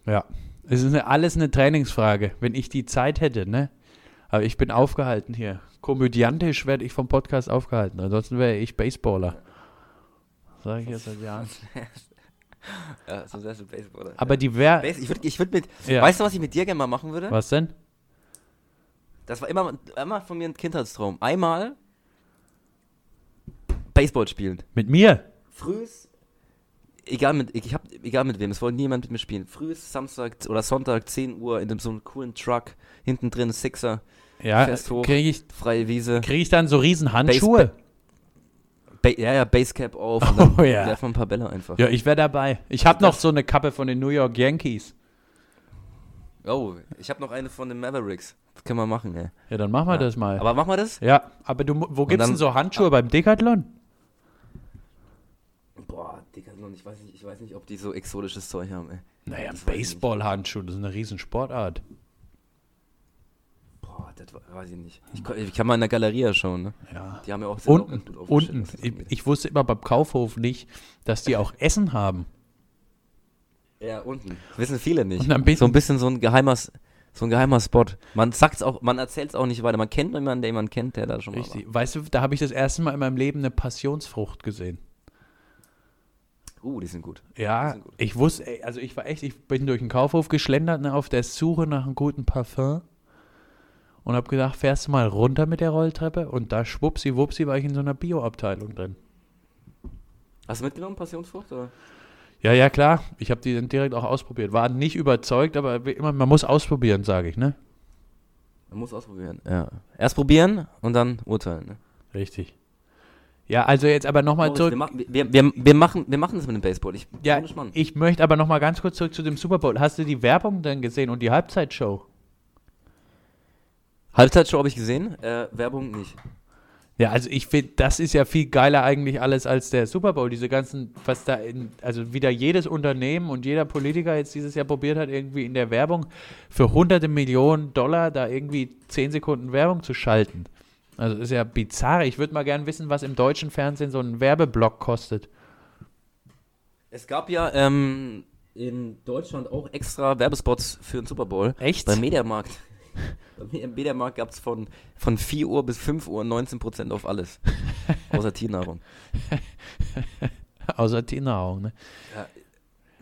[SPEAKER 1] Ja. Es ist eine, alles eine Trainingsfrage. Wenn ich die Zeit hätte, ne? Aber ich bin aufgehalten hier. Komödiantisch werde ich vom Podcast aufgehalten. Ansonsten wäre ich Baseballer. Sag ich jetzt seit Jahren.
[SPEAKER 2] Ja, so wärst du Baseballer.
[SPEAKER 1] Aber die wäre.
[SPEAKER 2] Ich würde ich würd mit.
[SPEAKER 1] Ja.
[SPEAKER 2] Weißt du, was ich mit dir gerne mal machen würde?
[SPEAKER 1] Was denn?
[SPEAKER 2] Das war immer, immer von mir ein Kindheitstraum. Einmal Baseball spielen.
[SPEAKER 1] Mit mir?
[SPEAKER 2] Frühs, egal mit, ich hab, egal mit wem, es wollte niemand mit mir spielen. Frühs Samstag oder Sonntag, 10 Uhr, in dem, so einem coolen Truck, hinten drin Sixer,
[SPEAKER 1] Ja, kriege ich,
[SPEAKER 2] freie Wiese.
[SPEAKER 1] krieg ich dann so riesen Handschuhe?
[SPEAKER 2] Ba ja, ja, Basecap auf und dann
[SPEAKER 1] Oh ja.
[SPEAKER 2] werfen wir ein paar Bälle einfach.
[SPEAKER 1] Ja, ich wäre dabei. Ich habe noch so eine Kappe von den New York Yankees.
[SPEAKER 2] Oh, ich habe noch eine von den Mavericks. Das können wir machen, ey.
[SPEAKER 1] Ja, dann machen wir
[SPEAKER 2] Ja.
[SPEAKER 1] das mal.
[SPEAKER 2] Aber machen wir das?
[SPEAKER 1] ja, aber du, wo gibt's
[SPEAKER 2] dann-
[SPEAKER 1] denn so Handschuhe beim Decathlon?
[SPEAKER 2] Boah, Decathlon, ich weiß nicht, ich weiß nicht, ob die so exotisches Zeug haben, ey.
[SPEAKER 1] Naja. Baseball-Handschuhe, das ist eine riesen Sportart.
[SPEAKER 2] Boah, das weiß ich nicht. Ich, ich kann mal in der Galerie schauen, ne?
[SPEAKER 1] Ja.
[SPEAKER 2] Die haben ja auch auch
[SPEAKER 1] Unten,
[SPEAKER 2] aufgestellt,
[SPEAKER 1] unten. Ich, ich wusste immer beim Kaufhof nicht, dass die auch Essen haben.
[SPEAKER 2] Ja, unten. Das wissen viele nicht. So ein bisschen so ein geheimer, so ein geheimer Spot. Man sagt's auch, man erzählt's auch nicht weiter. Man kennt jemanden, der jemanden kennt, der da schon mal
[SPEAKER 1] Richtig. Weißt du, da habe ich das erste Mal in meinem Leben eine Passionsfrucht gesehen.
[SPEAKER 2] war. Uh, die sind gut.
[SPEAKER 1] Ja,
[SPEAKER 2] sind gut.
[SPEAKER 1] ich wusste, also ich war echt, ich bin durch den Kaufhof geschlendert, ne, auf der Suche nach einem guten Parfum und habe gedacht, fährst du mal runter mit der Rolltreppe und da schwuppsi wupsi war ich in so einer Bio-Abteilung drin.
[SPEAKER 2] Hast du mitgenommen, Passionsfrucht? Oder?
[SPEAKER 1] Ja, ja, klar. Ich habe die dann direkt auch ausprobiert. War nicht überzeugt, aber wie immer, man muss ausprobieren, sage ich, ne?
[SPEAKER 2] Man muss ausprobieren. Ja. Erst probieren und dann urteilen. Ne?
[SPEAKER 1] Richtig. Ja, also jetzt aber nochmal zurück.
[SPEAKER 2] wir, machen, wir, wir, wir, machen, wir machen das mit dem Baseball. Ich,
[SPEAKER 1] Ja, ich möchte aber nochmal ganz kurz zurück zu dem Super Bowl. Hast du die Werbung denn gesehen und die Halbzeitshow?
[SPEAKER 2] Halbzeitshow habe ich gesehen, äh, Werbung nicht.
[SPEAKER 1] Ja, also ich finde, das ist ja viel geiler eigentlich alles als der Super Bowl. Diese ganzen, was da in, also wieder jedes Unternehmen und jeder Politiker jetzt dieses Jahr probiert hat, irgendwie in der Werbung für hunderte Millionen Dollar da irgendwie 10 Sekunden Werbung zu schalten. Also ist ja bizarr. Ich würde mal gern wissen, was im deutschen Fernsehen so ein Werbeblock kostet.
[SPEAKER 2] Es gab ja ähm, in Deutschland auch extra Werbespots für den Super Bowl.
[SPEAKER 1] Echt?
[SPEAKER 2] Beim Mediamarkt. Beim Mediamarkt gab es von, von 4 Uhr bis 5 Uhr 19% auf alles. Außer Tiernahrung.
[SPEAKER 1] Außer Tiernahrung, ne?
[SPEAKER 2] Ja.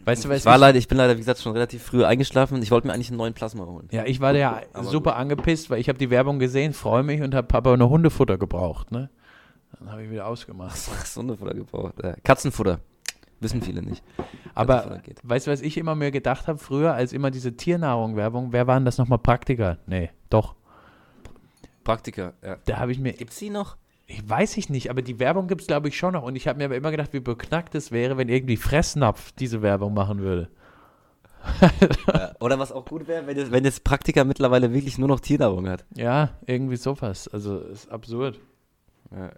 [SPEAKER 1] Weißt du, was
[SPEAKER 2] ich, war leider, ich bin leider, wie gesagt, schon relativ früh eingeschlafen. Ich wollte mir eigentlich einen neuen Plasma holen.
[SPEAKER 1] Ja, ich war ja
[SPEAKER 2] Aber
[SPEAKER 1] super
[SPEAKER 2] gut.
[SPEAKER 1] angepisst, weil ich habe die Werbung gesehen, freue mich und habe aber eine Hundefutter gebraucht, ne? Dann habe ich wieder ausgemacht.
[SPEAKER 2] Ach, Hundefutter gebraucht. Äh, Katzenfutter. Wissen viele nicht.
[SPEAKER 1] Aber weißt du, was ich immer mir gedacht habe früher, als immer diese Tiernahrung-Werbung, wer waren das nochmal Praktiker? Nee, doch.
[SPEAKER 2] Praktiker, ja.
[SPEAKER 1] Da habe ich mir,
[SPEAKER 2] Gibt's die noch?
[SPEAKER 1] ich weiß ich nicht, aber die Werbung gibt es glaube ich schon noch. Und ich habe mir aber immer gedacht, wie beknackt es wäre, wenn irgendwie Fressnapf diese Werbung machen würde.
[SPEAKER 2] Ja. Oder was auch gut wäre, wenn das, wenn Praktiker mittlerweile wirklich nur noch Tiernahrung hat.
[SPEAKER 1] Ja, irgendwie sowas. Also ist absurd.
[SPEAKER 2] Ja.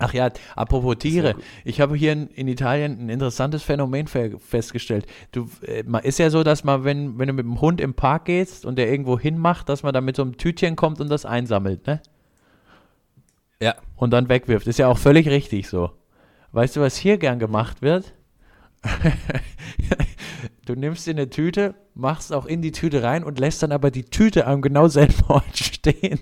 [SPEAKER 1] Ach ja, apropos Tiere. Ich habe hier in, in Italien ein interessantes Phänomen fe festgestellt. Du, äh, man ist ja so, dass man, wenn, wenn du mit dem Hund im Park gehst und der irgendwo hinmacht, dass man dann mit so einem Tütchen kommt und das einsammelt, ne?
[SPEAKER 2] Ja.
[SPEAKER 1] Und dann wegwirft. Ist ja auch völlig richtig so. Weißt du, was hier gern gemacht wird? du nimmst dir eine Tüte, machst auch in die Tüte rein und lässt dann aber die Tüte am genau selben Ort stehen.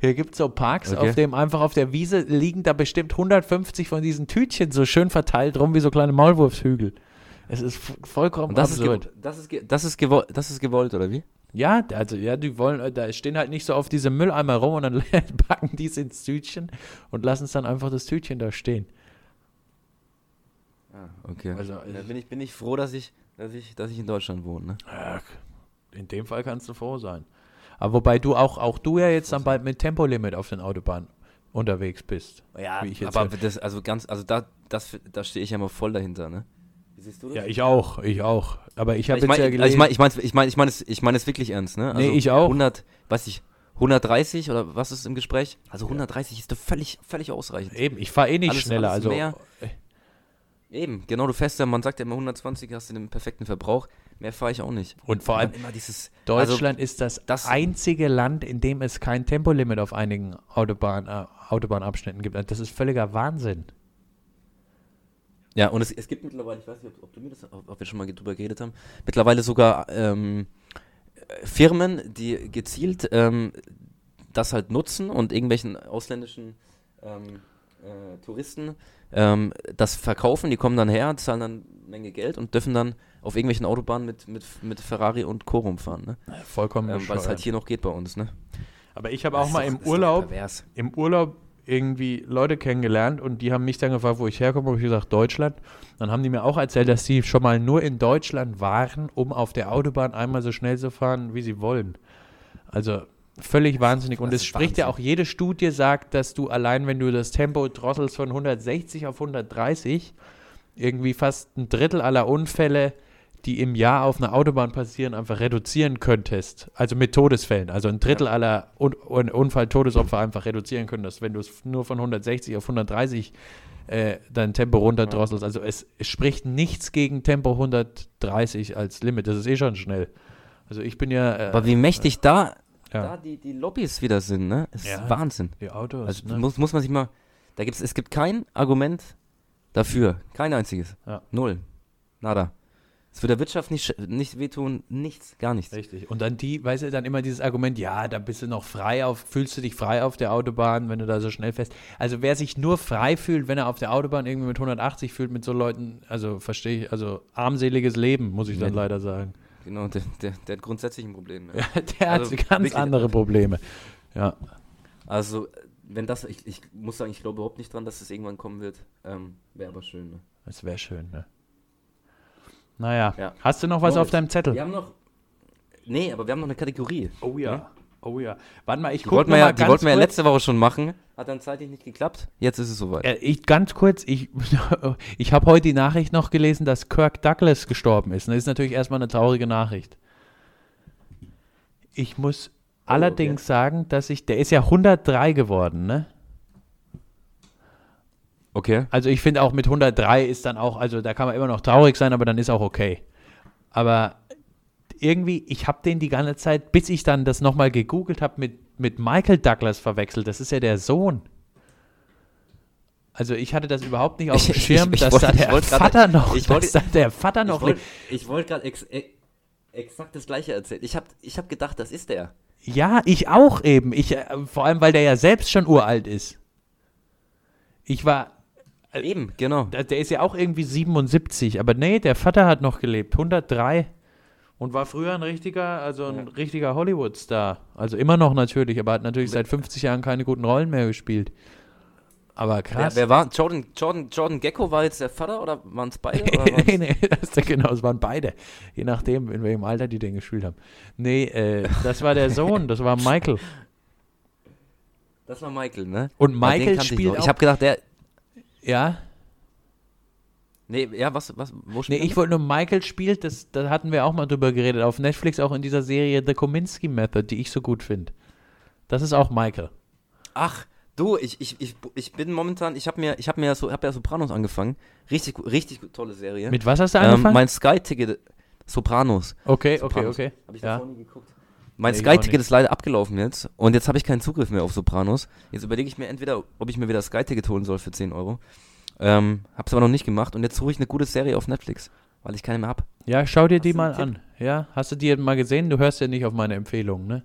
[SPEAKER 1] Hier gibt es so Parks,
[SPEAKER 2] Okay.
[SPEAKER 1] auf dem einfach auf der Wiese liegen da bestimmt 150 von diesen Tütchen so schön verteilt rum wie so kleine Maulwurfshügel. Es ist vollkommen
[SPEAKER 2] Und das ist,
[SPEAKER 1] absurd.
[SPEAKER 2] ge das, ist das, ist gewollt, das ist gewollt, oder wie?
[SPEAKER 1] Ja, also ja, die wollen, äh, da stehen halt nicht so auf diese Mülleimer rum und dann packen die es ins Tütchen und lassen es dann einfach das Tütchen da stehen.
[SPEAKER 2] Ah, okay.
[SPEAKER 1] Also,
[SPEAKER 2] da bin ich, bin ich froh, dass ich, dass ich, dass ich in Deutschland wohne, ne?
[SPEAKER 1] Ja, in dem Fall kannst du froh sein. Aber wobei du auch, auch du ja jetzt dann bald mit Tempolimit auf den Autobahnen unterwegs bist.
[SPEAKER 2] Ja,
[SPEAKER 1] Wie ich jetzt
[SPEAKER 2] aber
[SPEAKER 1] höre.
[SPEAKER 2] das, also ganz, also da, das, da stehe ich ja mal voll dahinter, ne? Siehst du das?
[SPEAKER 1] Ja, ich auch, ich auch. Aber ich habe
[SPEAKER 2] ich
[SPEAKER 1] jetzt
[SPEAKER 2] meine,
[SPEAKER 1] ja
[SPEAKER 2] ich
[SPEAKER 1] gelesen.
[SPEAKER 2] meine, ich meine, ich meine, ich meine es, ich meine es wirklich ernst, ne?
[SPEAKER 1] Nee, ich auch.
[SPEAKER 2] 100, weiß ich, 130 oder was ist im Gespräch? Also 130 ist doch völlig, völlig ausreichend.
[SPEAKER 1] eben, ich fahre eh nicht
[SPEAKER 2] Alles-
[SPEAKER 1] schneller.
[SPEAKER 2] alles
[SPEAKER 1] also
[SPEAKER 2] mehr. Eben, genau, du fährst ja, man sagt ja immer 120 hast du den perfekten Verbrauch. Mehr fahre ich auch nicht.
[SPEAKER 1] Und vor allem,
[SPEAKER 2] immer dieses.
[SPEAKER 1] Deutschland ist das,
[SPEAKER 2] das-
[SPEAKER 1] einzige Land, in dem es kein Tempolimit auf einigen Autobahn, äh, Autobahnabschnitten gibt. Das ist völliger Wahnsinn.
[SPEAKER 2] Ja, und es, es gibt mittlerweile, ich weiß nicht, ob, ob, du mir das, ob, wir schon mal drüber geredet haben, mittlerweile sogar ähm, äh, Firmen, die gezielt ähm, das halt nutzen und irgendwelchen ausländischen ähm, äh, Touristen ähm, das verkaufen, die kommen dann her, zahlen dann eine Menge Geld und dürfen dann auf irgendwelchen Autobahnen mit, mit, mit Ferrari und Co. rumfahren, ne?
[SPEAKER 1] Vollkommen
[SPEAKER 2] ähm, weil es halt hier noch geht bei uns, ne?
[SPEAKER 1] Aber ich habe auch mal im Urlaub, im Urlaub irgendwie Leute kennengelernt und die haben mich dann gefragt, wo ich herkomme. Habe ich gesagt, Deutschland. Dann haben die mir auch erzählt, dass sie schon mal nur in Deutschland waren, um auf der Autobahn einmal so schnell zu fahren, wie sie wollen. Also völlig wahnsinnig. Und es spricht ja
[SPEAKER 2] Wahnsinn.
[SPEAKER 1] auch, jede Studie sagt, dass du allein, wenn du das Tempo drosselst von 160 auf 130, irgendwie fast ein Drittel aller Unfälle, die im Jahr auf einer Autobahn passieren, einfach reduzieren könntest. Also mit Todesfällen. Also ein Drittel aller Un Un Unfall-Todesopfer einfach reduzieren könntest, wenn du es nur von 160 auf 130 äh, dein Tempo runterdrosselst. Also es, es spricht nichts gegen Tempo 130 als Limit. Das ist eh schon schnell. Also ich bin ja, äh,
[SPEAKER 2] Aber wie mächtig da,
[SPEAKER 1] ja
[SPEAKER 2] da die, die Lobbys wieder sind, ne? Es
[SPEAKER 1] Ja.
[SPEAKER 2] ist Wahnsinn.
[SPEAKER 1] die Autos.
[SPEAKER 2] Also
[SPEAKER 1] ne?
[SPEAKER 2] muss, muss man sich mal, da gibt's, es gibt kein Argument dafür, kein einziges.
[SPEAKER 1] Ja.
[SPEAKER 2] Null. Nada. Es wird der Wirtschaft nicht, nicht wehtun, nichts, gar nichts.
[SPEAKER 1] Richtig. Und dann die, weißt du, dann immer dieses Argument, ja, da bist du noch frei auf, fühlst du dich frei auf der Autobahn, wenn du da so schnell fährst. Also wer sich nur frei fühlt, wenn er auf der Autobahn irgendwie mit 180 fühlt, mit so Leuten, also verstehe ich, also armseliges Leben, muss ich dann
[SPEAKER 2] Ja.
[SPEAKER 1] leider sagen.
[SPEAKER 2] Genau, der, der, der hat grundsätzlich ein Problem. Ne?
[SPEAKER 1] Der
[SPEAKER 2] Also
[SPEAKER 1] hat ganz
[SPEAKER 2] wirklich.
[SPEAKER 1] andere Probleme. Ja.
[SPEAKER 2] Also, äh, wenn das, ich, ich muss sagen, ich glaube überhaupt nicht dran, dass es irgendwann kommen wird. Ähm, Wäre aber schön, ne?
[SPEAKER 1] Das wäre schön, ne? Naja.
[SPEAKER 2] Ja.
[SPEAKER 1] Hast du noch was
[SPEAKER 2] Moritz,
[SPEAKER 1] auf deinem Zettel?
[SPEAKER 2] Wir haben noch, nee, aber wir haben noch eine Kategorie.
[SPEAKER 1] Oh ja. Oh ja. Warte mal, ich gucke mal
[SPEAKER 2] ja, die wollten wir ja letzte Woche schon machen. Hat dann zeitlich nicht geklappt. Jetzt ist es soweit.
[SPEAKER 1] Äh, ich, ganz kurz, ich, ich habe heute die Nachricht noch gelesen, dass Kirk Douglas gestorben ist. Und das ist natürlich erstmal eine traurige Nachricht. Ich muss allerdings sagen, dass ich, der ist ja 103 geworden, ne?
[SPEAKER 2] Okay.
[SPEAKER 1] Also ich finde auch mit 103 ist dann auch, also da kann man immer noch traurig sein, aber dann ist auch okay. Aber irgendwie, ich habe den die ganze Zeit, bis ich dann das nochmal gegoogelt habe, mit, mit Michael Douglas verwechselt. Das ist ja der Sohn. Also ich hatte das überhaupt nicht auf dem
[SPEAKER 2] Ich- ich-
[SPEAKER 1] Schirm,
[SPEAKER 2] ich
[SPEAKER 1] dass
[SPEAKER 2] wollte-
[SPEAKER 1] da
[SPEAKER 2] ich
[SPEAKER 1] der
[SPEAKER 2] wollte gerade-
[SPEAKER 1] Vater noch,
[SPEAKER 2] ich wollte-
[SPEAKER 1] dass da der Vater noch
[SPEAKER 2] Ich wollte
[SPEAKER 1] lebt.
[SPEAKER 2] wollt gerade ex e exakt das gleiche erzählen. Ich habe ich hab gedacht, das ist der.
[SPEAKER 1] Ja, ich auch eben. Ich, äh, vor allem, weil der ja selbst schon uralt ist. Ich war,
[SPEAKER 2] Eben, genau.
[SPEAKER 1] der der ist ja auch irgendwie 77, aber nee, der Vater hat noch gelebt, 103 und war früher ein richtiger, also ein
[SPEAKER 2] Ja.
[SPEAKER 1] richtiger Hollywood-Star. Also immer noch natürlich, aber hat natürlich seit 50 Jahren keine guten Rollen mehr gespielt. Aber krass.
[SPEAKER 2] wer war Jordan, Jordan, Jordan Gecko war jetzt der Vater oder waren es beide?
[SPEAKER 1] Nee, nee, das, genau, es waren beide. Je nachdem, in welchem Alter die den gespielt haben. Nee, äh, das war der Sohn, das war Michael.
[SPEAKER 2] Das war Michael, ne?
[SPEAKER 1] Und
[SPEAKER 2] Ja,
[SPEAKER 1] Michael spielt
[SPEAKER 2] Ich, ich habe gedacht, der.
[SPEAKER 1] ja,
[SPEAKER 2] Nee, ja, was, was, wo
[SPEAKER 1] Nee,
[SPEAKER 2] spielt
[SPEAKER 1] ich wollte nur, Michael spielt, das, da hatten wir auch mal drüber geredet, auf Netflix auch in dieser Serie The Kominsky Method, die ich so gut finde. Das ist auch Michael.
[SPEAKER 2] Ach, du, ich, ich, ich, ich bin momentan, ich habe mir, ich habe mir so, hab ja Sopranos angefangen. Richtig, richtig tolle Serie.
[SPEAKER 1] Mit was hast du
[SPEAKER 2] ähm,
[SPEAKER 1] angefangen?
[SPEAKER 2] mein Sky-Ticket, Sopranos.
[SPEAKER 1] okay, okay,
[SPEAKER 2] Sopranos.
[SPEAKER 1] okay.
[SPEAKER 2] Habe ich
[SPEAKER 1] Ja.
[SPEAKER 2] davor nie geguckt. Mein
[SPEAKER 1] Nee,
[SPEAKER 2] Sky-Ticket ist leider abgelaufen jetzt und jetzt habe ich keinen Zugriff mehr auf Sopranos. Jetzt überlege ich mir entweder, ob ich mir wieder Sky-Ticket holen soll für 10 Euro. Ähm, hab's aber noch nicht gemacht und jetzt suche ich eine gute Serie auf Netflix, weil ich keine mehr hab.
[SPEAKER 1] Ja, schau dir die
[SPEAKER 2] Hast du
[SPEAKER 1] mal
[SPEAKER 2] einen
[SPEAKER 1] an. Ja, hast du die mal gesehen? Du hörst ja nicht auf meine Empfehlungen, ne?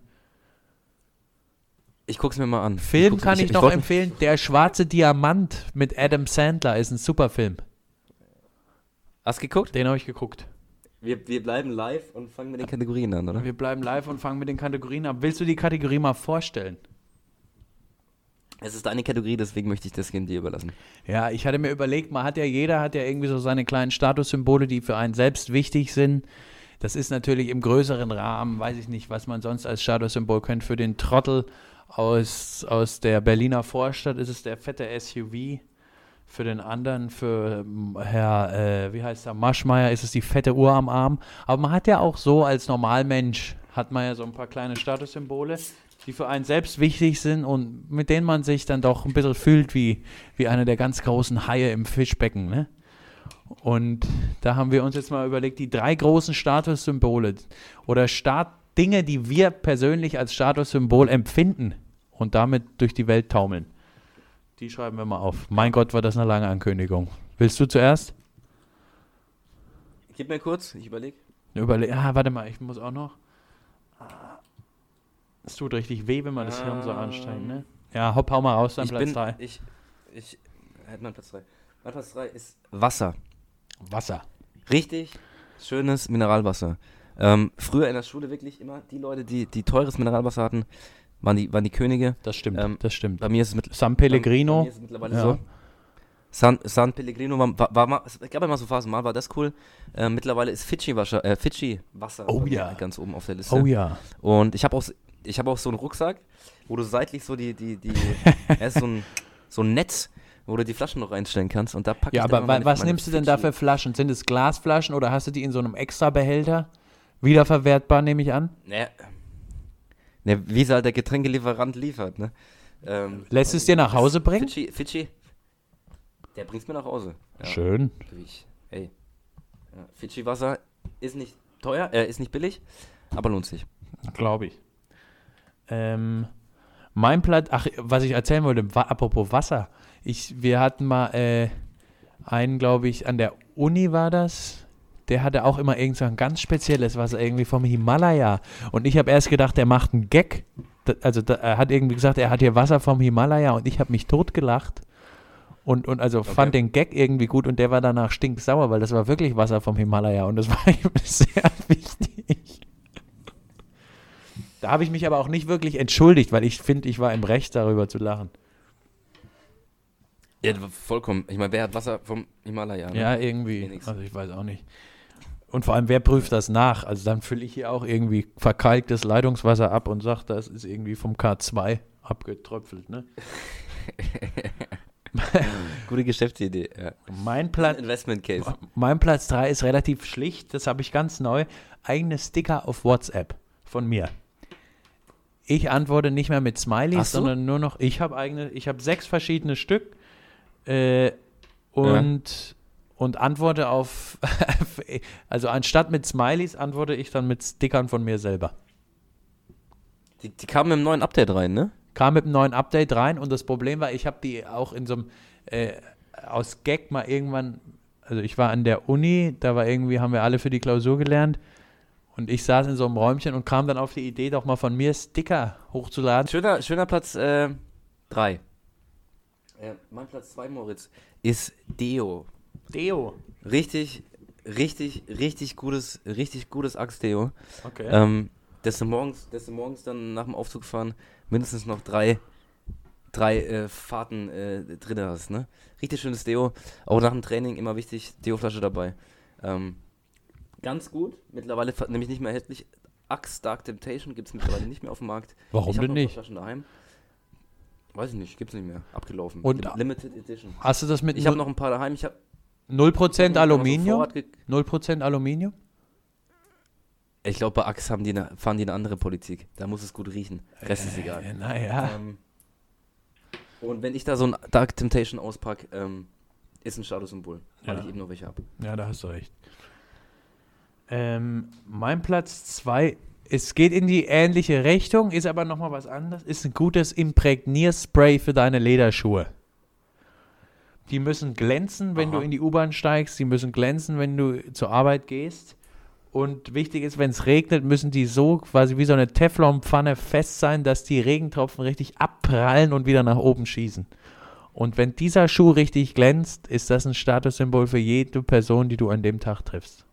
[SPEAKER 2] Ich guck's mir mal an.
[SPEAKER 1] Film
[SPEAKER 2] guck's-
[SPEAKER 1] kann ich, noch
[SPEAKER 2] wollt-
[SPEAKER 1] empfehlen. Der schwarze Diamant mit Adam Sandler ist ein super Film.
[SPEAKER 2] Hast geguckt?
[SPEAKER 1] Den habe ich geguckt.
[SPEAKER 2] Wir, wir bleiben live und fangen mit den Kategorien an, oder?
[SPEAKER 1] Wir bleiben live und fangen mit den Kategorien an. Willst du die Kategorie mal vorstellen?
[SPEAKER 2] Es ist deine Kategorie, deswegen möchte ich das gerne dir überlassen.
[SPEAKER 1] Ja, ich hatte mir überlegt, man hat ja, jeder hat ja irgendwie so seine kleinen Statussymbole, die für einen selbst wichtig sind. Das ist natürlich im größeren Rahmen, weiß ich nicht, was man sonst als Statussymbol kennt. Für den Trottel aus, aus der Berliner Vorstadt ist es der fette SUV. Für den anderen, für ähm, Herr, äh, wie heißt er, Maschmeyer, ist es die fette Uhr am Arm. Aber man hat ja auch so als Normalmensch, hat man ja so ein paar kleine Statussymbole, die für einen selbst wichtig sind und mit denen man sich dann doch ein bisschen fühlt wie, wie einer der ganz großen Haie im Fischbecken. Ne? Und da haben wir uns jetzt mal überlegt, die drei großen Statussymbole oder Stat Dinge, die wir persönlich als Statussymbol empfinden und damit durch die Welt taumeln. Die schreiben wir mal auf. Mein Gott, war das eine lange Ankündigung. Willst du zuerst?
[SPEAKER 2] Gib mir kurz, ich überlege.
[SPEAKER 1] Überle ah, warte mal, ich muss auch noch. Es tut richtig weh, wenn man das Hirn so anstrengt, ne? Ja, hopp, hau mal raus, dann
[SPEAKER 2] Ich
[SPEAKER 1] Platz
[SPEAKER 2] bin,
[SPEAKER 1] 3.
[SPEAKER 2] ich, ich, hätte mein Platz 3. Mein Platz 3 ist Wasser.
[SPEAKER 1] Wasser.
[SPEAKER 2] Richtig schönes Mineralwasser. Ähm, früher in der Schule wirklich immer die Leute, die, die teures Mineralwasser hatten, waren die, waren die Könige.
[SPEAKER 1] Das stimmt,
[SPEAKER 2] Ähm,
[SPEAKER 1] das stimmt.
[SPEAKER 2] Bei mir ist es mit,
[SPEAKER 1] San
[SPEAKER 2] Bei
[SPEAKER 1] Pellegrino.
[SPEAKER 2] mir ist es mittlerweile
[SPEAKER 1] Ja.
[SPEAKER 2] so. San, San Pellegrino war, war, war mal, es gab immer so Phasen, mal war das cool. Äh, mittlerweile ist Fidschi-Wasser äh, Fidschi Wasser
[SPEAKER 1] Oh ja.
[SPEAKER 2] ganz oben auf der Liste.
[SPEAKER 1] Oh ja.
[SPEAKER 2] Und ich habe auch, ich hab auch so einen Rucksack, wo du seitlich so die, die, die, er ist so ein, so ein Netz, wo du die Flaschen noch reinstellen kannst. Und da packe
[SPEAKER 1] Ja,
[SPEAKER 2] ich dann
[SPEAKER 1] aber
[SPEAKER 2] meine-
[SPEAKER 1] was
[SPEAKER 2] meine
[SPEAKER 1] nimmst du denn
[SPEAKER 2] Fidschi-
[SPEAKER 1] da für Flaschen? Sind es Glasflaschen oder hast du die in so einem extra Behälter? Wiederverwertbar, nehme ich an.
[SPEAKER 2] Ne, ne, wie es halt der Getränkelieferant liefert, ne? Ähm,
[SPEAKER 1] Lässt es dir nach Hause bringen?
[SPEAKER 2] Fidschi, Fidschi, der bringt's mir nach Hause. Ja.
[SPEAKER 1] Schön.
[SPEAKER 2] Ich, ey. Ja, Fidschi-Wasser ist nicht teuer, äh, ist nicht billig, aber lohnt sich.
[SPEAKER 1] Glaube ich. Ähm, mein Platz, ach, was ich erzählen wollte, wa apropos Wasser. Ich, wir hatten mal äh, einen, glaube ich, an der Uni war das. Der hatte auch immer irgend so ein ganz spezielles Wasser, irgendwie vom Himalaya. Und ich habe erst gedacht, der macht einen Gag. Also da, er hat irgendwie gesagt, er hat hier Wasser vom Himalaya und ich habe mich totgelacht. Und, und also fand den Gag irgendwie gut und der war danach stinksauer, weil das war wirklich Wasser vom Himalaya und das war ihm sehr wichtig. Da habe ich mich aber auch nicht wirklich entschuldigt, weil ich finde, ich war im Recht, darüber zu lachen.
[SPEAKER 2] Ja, vollkommen. Ich meine, wer hat Wasser vom Himalaya? ne?
[SPEAKER 1] Ja, irgendwie.
[SPEAKER 2] Wenigstens.
[SPEAKER 1] Also ich weiß auch nicht. Und vor allem, wer prüft das nach? Also dann fülle ich hier auch irgendwie verkalktes Leitungswasser ab und sage, das ist irgendwie vom K2 abgetröpfelt. Ne?
[SPEAKER 2] Gute Geschäftsidee. Ja.
[SPEAKER 1] Mein, Platz,
[SPEAKER 2] Investment Case.
[SPEAKER 1] mein Platz 3 ist relativ schlicht, das habe ich ganz neu. Eigene Sticker auf WhatsApp von mir. Ich antworte nicht mehr mit Smileys,
[SPEAKER 2] so?
[SPEAKER 1] sondern nur noch, ich habe eigene, ich habe sechs verschiedene Stück äh, und, und antworte auf, also anstatt mit Smileys antworte ich dann mit Stickern von mir selber.
[SPEAKER 2] Die, die kamen im neuen Update rein, ne?
[SPEAKER 1] Kam mit einem neuen Update rein und das Problem war, ich habe die auch in so einem, äh, aus Gag mal irgendwann, also ich war an der Uni, da war irgendwie, haben wir alle für die Klausur gelernt und ich saß in so einem Räumchen und kam dann auf die Idee, doch mal von mir Sticker hochzuladen.
[SPEAKER 2] Schöner, schöner Platz 3. Äh, mein Platz 2, Moritz, ist Deo.
[SPEAKER 1] Deo.
[SPEAKER 2] Richtig, richtig, richtig gutes, richtig gutes Axe-Deo.
[SPEAKER 1] Okay.
[SPEAKER 2] Ähm, du morgens, morgens dann nach dem Aufzug fahren mindestens noch drei, drei äh, Fahrten äh, drin hast, ne? Richtig schönes Deo. Auch nach dem Training immer wichtig, Deo-Flasche dabei. Ähm, ganz gut. Mittlerweile nämlich nicht mehr erhältlich. Axe Dark Temptation gibt es mittlerweile nicht mehr auf dem Markt.
[SPEAKER 1] Warum
[SPEAKER 2] ich
[SPEAKER 1] denn nicht?
[SPEAKER 2] Flaschen daheim. Weiß ich nicht, gibt's nicht mehr. Abgelaufen.
[SPEAKER 1] Und-
[SPEAKER 2] Lim- Limited Edition.
[SPEAKER 1] Hast du das mit
[SPEAKER 2] Ich habe noch ein paar daheim. Ich habe
[SPEAKER 1] 0% Aluminium?
[SPEAKER 2] ge
[SPEAKER 1] 0% Aluminium?
[SPEAKER 2] Ich glaube, bei Axe haben die eine, fahren die eine andere Politik. Da muss es gut riechen. Rest ist egal.
[SPEAKER 1] Äh, naja.
[SPEAKER 2] Ähm, und wenn ich da so ein Dark Temptation auspacke, ähm, ist ein Statussymbol, weil
[SPEAKER 1] Ja.
[SPEAKER 2] ich eben noch welche habe.
[SPEAKER 1] Ja, da hast du recht. Ähm, mein Platz 2, es geht in die ähnliche Richtung, ist aber nochmal was anderes, ist ein gutes Imprägnierspray für deine Lederschuhe. Die müssen glänzen, wenn
[SPEAKER 2] Aha.
[SPEAKER 1] du in die U-Bahn steigst, die müssen glänzen, wenn du zur Arbeit gehst. Und wichtig ist, wenn es regnet, müssen die so quasi wie so eine Teflonpfanne fest sein, dass die Regentropfen richtig abprallen und wieder nach oben schießen. Und wenn dieser Schuh richtig glänzt, ist das ein Statussymbol für jede Person, die du an dem Tag triffst.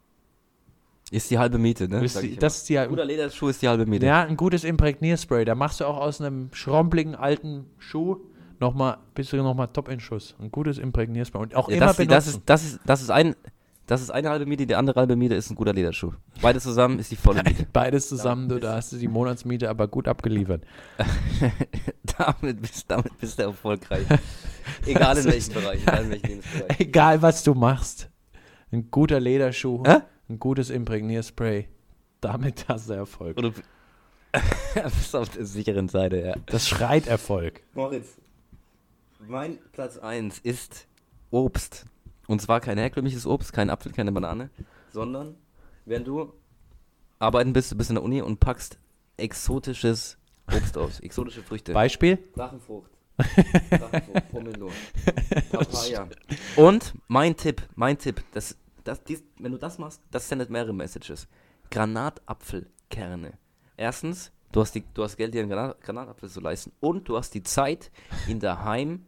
[SPEAKER 2] Ist die halbe Miete, ne?
[SPEAKER 1] Ist die, das ist die.
[SPEAKER 2] Guter Lederschuh ist die halbe Miete.
[SPEAKER 1] ja, ein gutes Imprägnierspray. Da machst du auch aus einem schrompligen alten Schuh nochmal, bist du nochmal top in Schuss. Ein gutes Imprägnierspray. Und auch
[SPEAKER 2] Ja,
[SPEAKER 1] immer
[SPEAKER 2] das,
[SPEAKER 1] benutzen.
[SPEAKER 2] das, ist, das, ist, das, ist ein, das ist eine halbe Miete, die andere halbe Miete ist ein guter Lederschuh. Beide zusammen ist die volle Miete.
[SPEAKER 1] Beides zusammen, du, da hast du die Monatsmiete aber gut abgeliefert.
[SPEAKER 2] damit, bist, damit bist du erfolgreich. Egal in welchem Bereich, egal in Lebensbereich.
[SPEAKER 1] Egal, was du machst. Ein guter Lederschuh,
[SPEAKER 2] Hä?
[SPEAKER 1] ein gutes Imprägnierspray. Damit hast du Erfolg.
[SPEAKER 2] Du bist auf der sicheren Seite, ja.
[SPEAKER 1] Das schreit Erfolg.
[SPEAKER 2] Moritz, mein Platz 1 ist Obst. Und zwar kein herkömmliches Obst, kein Apfel, keine Banane, sondern wenn du arbeiten bist, du bist in der Uni und packst exotisches Obst aus, exotische Früchte.
[SPEAKER 1] Beispiel?
[SPEAKER 2] Drachenfrucht. Drachenfrucht, Pomelo, Papaya. Und mein Tipp, mein Tipp, das, das, dies, wenn du das machst, das sendet mehrere Messages. Granatapfelkerne. Erstens, du hast, die, du hast Geld, dir einen Granat, Granatapfel zu leisten. Und du hast die Zeit, in daheim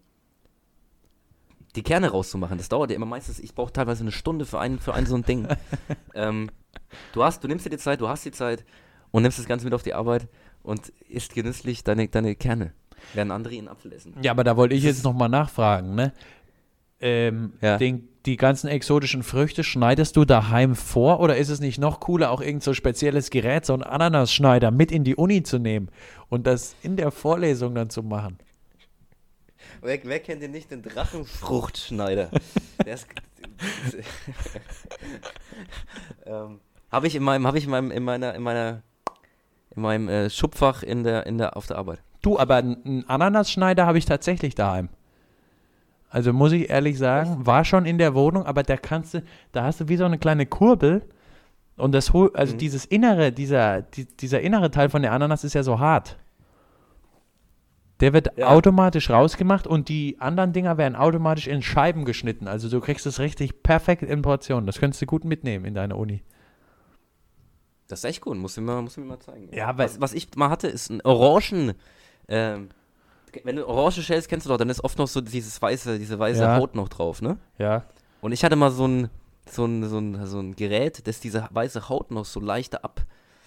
[SPEAKER 2] die Kerne rauszumachen. Das dauert ja immer meistens, ich brauche teilweise eine Stunde für ein, für ein so ein Ding. ähm, du, hast, du nimmst dir die Zeit, du hast die Zeit und nimmst das Ganze mit auf die Arbeit und isst genüsslich deine, deine Kerne. Während andere ihren Apfel essen.
[SPEAKER 1] Ja, aber da wollte ich jetzt nochmal nachfragen, ne? Ähm,
[SPEAKER 2] Ja.
[SPEAKER 1] den, die ganzen exotischen Früchte schneidest du daheim vor oder ist es nicht noch cooler, auch irgend so spezielles Gerät, so einen Ananasschneider mit in die Uni zu nehmen und das in der Vorlesung dann zu machen?
[SPEAKER 2] Wer, wer kennt denn nicht den Drachenfruchtschneider? Der ist. ähm, habe ich in meinem, habe ich in meinem, in meiner, in meiner, in meinem äh, Schubfach in der, in der, auf der Arbeit.
[SPEAKER 1] Du, aber einen Ananasschneider habe ich tatsächlich daheim. Also muss ich ehrlich sagen, war schon in der Wohnung, aber da kannst du, da hast du wie so eine kleine Kurbel und das, also
[SPEAKER 2] Mhm.
[SPEAKER 1] dieses innere, dieser, die, dieser innere Teil von der Ananas ist ja so hart. Der wird
[SPEAKER 2] Ja.
[SPEAKER 1] automatisch rausgemacht und die anderen Dinger werden automatisch in Scheiben geschnitten. Also du kriegst es richtig perfekt in Portionen. Das könntest du gut mitnehmen in deine Uni.
[SPEAKER 2] Das ist echt gut, muss ich mir, muss ich mir mal zeigen.
[SPEAKER 1] Ja,
[SPEAKER 2] was, was ich mal hatte, ist ein Orangen. Ähm, wenn du Orange schälst, kennst du doch, dann ist oft noch so dieses weiße, diese weiße
[SPEAKER 1] Ja.
[SPEAKER 2] Haut noch drauf, ne?
[SPEAKER 1] Ja.
[SPEAKER 2] Und ich hatte mal so ein, so ein, so ein, so ein Gerät, das diese weiße Haut noch so leichter ab,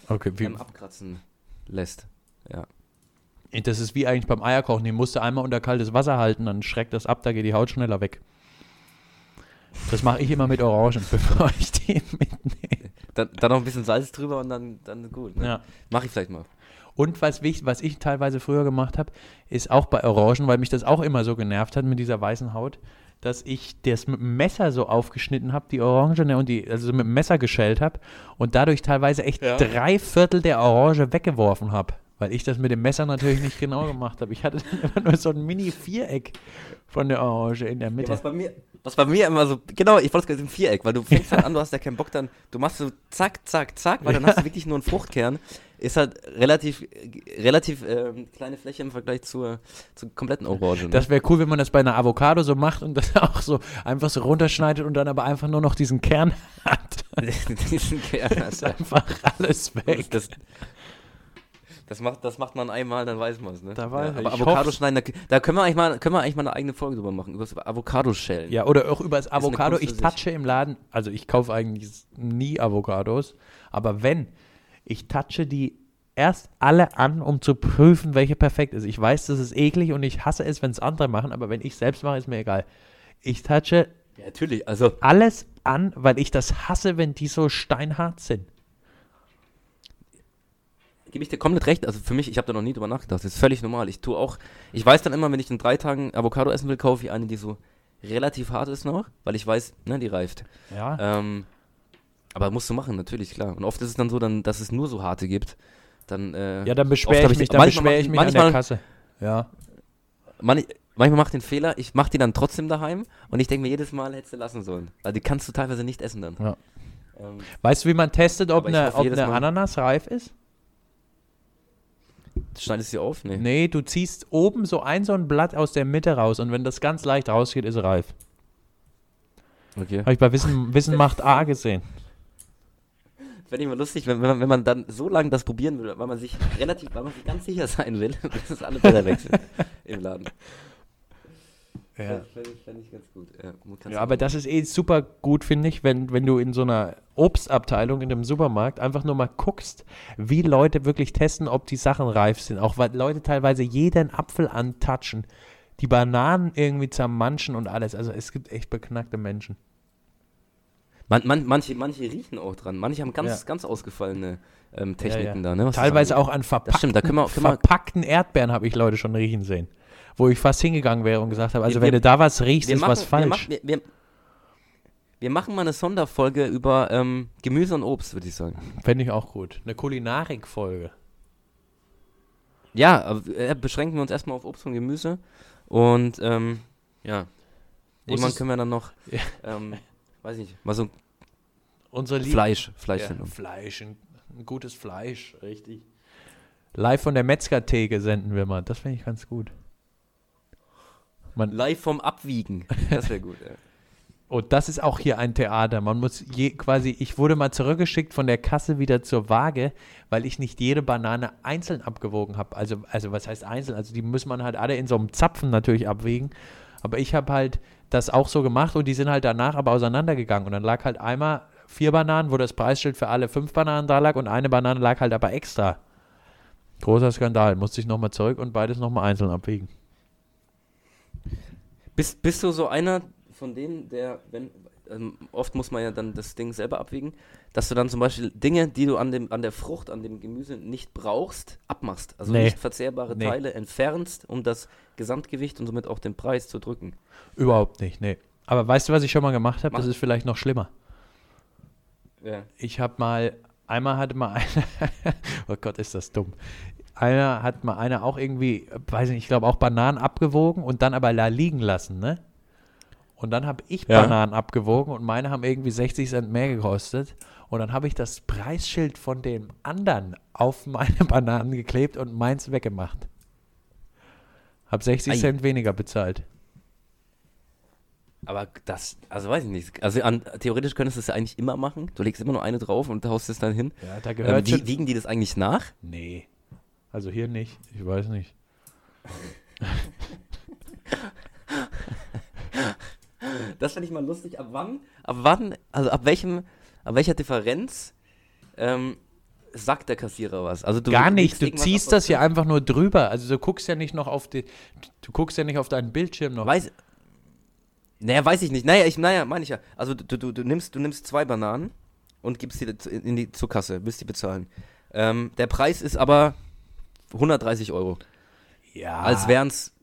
[SPEAKER 1] Okay,
[SPEAKER 2] ähm, abkratzen lässt. Ja.
[SPEAKER 1] Das ist wie eigentlich beim Eierkochen. Den musst du einmal unter kaltes Wasser halten, dann schreckt das ab, da geht die Haut schneller weg. Das mache ich immer mit Orangen, bevor ich die mitnehme.
[SPEAKER 2] Dann, dann noch ein bisschen Salz drüber und dann, dann gut. Ne?
[SPEAKER 1] Ja.
[SPEAKER 2] Mach ich vielleicht mal.
[SPEAKER 1] Und was, wichtig, was ich teilweise früher gemacht habe, ist auch bei Orangen, weil mich das auch immer so genervt hat mit dieser weißen Haut, dass ich das mit dem Messer so aufgeschnitten habe, die Orange, ne, und die, also mit dem Messer geschält habe und dadurch teilweise echt
[SPEAKER 2] Ja.
[SPEAKER 1] drei Viertel der Orange weggeworfen habe. Weil ich das mit dem Messer natürlich nicht genau gemacht habe. Ich hatte immer nur so ein Mini-Viereck von der Orange in der Mitte.
[SPEAKER 2] was bei mir, was bei mir immer so, genau, ich wollte es gerade im Viereck, weil du fängst halt an, du hast ja keinen Bock dann, du machst so zack, zack, zack, weil dann hast du wirklich nur einen Fruchtkern. Ist halt relativ, relativ ähm, kleine Fläche im Vergleich zur, zur kompletten Orange. Ne?
[SPEAKER 1] Das wäre cool, wenn man das bei einer Avocado so macht und das auch so einfach so runterschneidet und dann aber einfach nur noch diesen Kern hat.
[SPEAKER 2] Diesen Kern.
[SPEAKER 1] Das ist einfach alles weg.
[SPEAKER 2] Das, das, macht, das macht man einmal, dann weiß man es, ne?
[SPEAKER 1] Da ich.
[SPEAKER 2] aber Avocado schneiden, da, da können, wir eigentlich mal, können wir eigentlich mal eine eigene Folge drüber machen, über das Avocado-Schellen.
[SPEAKER 1] Ja, oder auch über das Avocado. Ich touche im Laden, also ich kaufe eigentlich nie Avocados, aber wenn, ich touche die erst alle an, um zu prüfen, welche perfekt ist. Ich weiß, das ist eklig und ich hasse es, wenn es andere machen, aber wenn ich selbst mache, ist mir egal. Ich touche
[SPEAKER 2] Ja, natürlich, also
[SPEAKER 1] alles an, weil ich das hasse, wenn die so steinhart sind.
[SPEAKER 2] Gebe ich dir komplett recht. Also für mich, ich habe da noch nie drüber nachgedacht. Das ist völlig normal. Ich tue auch, ich weiß dann immer, wenn ich in drei Tagen Avocado essen will, kaufe ich eine, die so relativ hart ist noch, weil ich weiß, ne, die reift.
[SPEAKER 1] Ja.
[SPEAKER 2] Ähm, aber musst du machen, natürlich, klar. Und oft ist es dann so, dann, dass es nur so harte gibt. Dann, äh,
[SPEAKER 1] ja, dann beschwere ich mich,
[SPEAKER 2] ich-
[SPEAKER 1] dann
[SPEAKER 2] manchmal
[SPEAKER 1] beschwere ich mich an der
[SPEAKER 2] manchmal-
[SPEAKER 1] Kasse. Ja.
[SPEAKER 2] man, manchmal mache ich den Fehler, ich mache die dann trotzdem daheim und ich denke mir jedes Mal, hättest du lassen sollen. Weil die kannst du teilweise nicht essen dann.
[SPEAKER 1] Ja.
[SPEAKER 2] Ähm,
[SPEAKER 1] Weißt du, wie man testet, ob eine,
[SPEAKER 2] hoffe
[SPEAKER 1] ob eine Ananas reif ist?
[SPEAKER 2] Schneidest du sie auf? Nee.
[SPEAKER 1] Nee, du ziehst oben so ein so ein Blatt aus der Mitte raus und wenn das ganz leicht rausgeht, ist reif.
[SPEAKER 2] Okay.
[SPEAKER 1] Habe ich bei Wissen, Wissen macht A gesehen.
[SPEAKER 2] Fände ich mal lustig, wenn, wenn, man, wenn man dann so lange das probieren will, weil man sich relativ, weil man sich ganz sicher sein will, dass alle Blätter weg sind im Laden.
[SPEAKER 1] Ja.
[SPEAKER 2] Fände ich, fänd ich ganz gut. Ja, kannst
[SPEAKER 1] Ja, aber das ist eh super gut, finde ich, wenn, wenn du in so einer Obstabteilung in einem Supermarkt einfach nur mal guckst, wie Leute wirklich testen, ob die Sachen reif sind. Auch weil Leute teilweise jeden Apfel antatschen, die Bananen irgendwie zermanschen und alles. Also es gibt echt beknackte Menschen.
[SPEAKER 2] Man, man, manche, manche riechen auch dran. Manche haben ganz,
[SPEAKER 1] Ja.
[SPEAKER 2] ganz ausgefallene ähm,
[SPEAKER 1] Ja,
[SPEAKER 2] Techniken
[SPEAKER 1] ja.
[SPEAKER 2] da. Ne,
[SPEAKER 1] Teilweise auch an verpackten,
[SPEAKER 2] stimmt, können wir, können
[SPEAKER 1] verpackten Erdbeeren habe ich Leute schon riechen sehen. Wo ich fast hingegangen wäre und gesagt habe, also
[SPEAKER 2] Wir-
[SPEAKER 1] wenn
[SPEAKER 2] wir-
[SPEAKER 1] du da was riechst, ist
[SPEAKER 2] machen,
[SPEAKER 1] was falsch.
[SPEAKER 2] wir, wir, wir machen mal eine Sonderfolge über ähm, Gemüse und Obst, würde ich sagen.
[SPEAKER 1] Fände ich auch gut. Eine Kulinarik-Folge.
[SPEAKER 2] Ja, äh, beschränken wir uns erstmal auf Obst und Gemüse. Und ähm, ja. Irgendwann können wir dann noch,
[SPEAKER 1] Ja.
[SPEAKER 2] ähm, weiß ich nicht, mal so
[SPEAKER 1] Unsere Lieb
[SPEAKER 2] Fleisch,
[SPEAKER 1] ja,
[SPEAKER 2] Fleischsendung.
[SPEAKER 1] Fleisch, ein, ein gutes Fleisch, richtig. Live von der Metzgertheke senden wir mal. Das finde ich ganz gut. Man,
[SPEAKER 2] Live vom Abwiegen. Das wäre gut, ja.
[SPEAKER 1] Und das ist auch hier ein Theater. Man muss je, quasi, ich wurde mal zurückgeschickt von der Kasse wieder zur Waage, weil ich nicht jede Banane einzeln abgewogen habe. Also, also was heißt einzeln? Also die muss man halt alle in so einem Zapfen natürlich abwägen. Aber ich habe halt das auch so gemacht und die sind halt danach aber auseinandergegangen. Und dann lag halt einmal vier Bananen, wo das Preisschild für alle fünf Bananen da lag und eine Banane lag halt aber extra. Großer Skandal. Musste ich nochmal zurück und beides nochmal einzeln abwägen.
[SPEAKER 2] Bist, bist du so einer von denen, der, wenn, ähm, oft muss man ja dann das Ding selber abwiegen, dass du dann zum Beispiel Dinge, die du an, dem, an der Frucht, an dem Gemüse nicht brauchst, abmachst. Also
[SPEAKER 1] Nee.
[SPEAKER 2] nicht verzehrbare
[SPEAKER 1] Nee.
[SPEAKER 2] Teile entfernst, um das Gesamtgewicht und somit auch den Preis zu drücken.
[SPEAKER 1] Überhaupt nicht, nee. Aber weißt du, was ich schon mal gemacht habe? Das ist vielleicht noch schlimmer.
[SPEAKER 2] Ja.
[SPEAKER 1] Ich habe mal, einmal hatte mal einer, oh Gott, ist das dumm. Einer hat mal einer auch irgendwie, weiß nicht, ich glaube auch Bananen abgewogen und dann aber da liegen lassen, ne? Und dann habe ich
[SPEAKER 2] Ja.
[SPEAKER 1] Bananen abgewogen und meine haben irgendwie 60 Cent mehr gekostet. Und dann habe ich das Preisschild von dem anderen auf meine Bananen geklebt und meins weggemacht. Hab 60
[SPEAKER 2] Ei.
[SPEAKER 1] Cent weniger bezahlt.
[SPEAKER 2] Aber das, also weiß ich nicht. Also an, theoretisch könntest du es ja eigentlich immer machen. Du legst immer nur eine drauf und haust es dann hin.
[SPEAKER 1] Ja, da
[SPEAKER 2] Ähm,
[SPEAKER 1] gehört
[SPEAKER 2] wie,
[SPEAKER 1] schon.
[SPEAKER 2] wiegen die das eigentlich nach?
[SPEAKER 1] Nee. Also hier nicht. Ich weiß nicht.
[SPEAKER 2] Das finde ich mal lustig. Ab wann, ab wann, also ab welchem, ab welcher Differenz ähm, sagt der Kassierer was? Also du
[SPEAKER 1] Gar nicht. Du ziehst das ja einfach nur drüber. Also du guckst ja nicht noch auf die. Du guckst ja nicht auf deinen Bildschirm noch.
[SPEAKER 2] Weiß, naja, weiß ich nicht. Naja, ich, naja, meine ich ja. Also du, du, du, nimmst, du nimmst zwei Bananen und gibst zu- in die zur Kasse, willst die bezahlen. Ähm, der Preis ist aber 130 Euro.
[SPEAKER 1] ja.
[SPEAKER 2] Als wären es,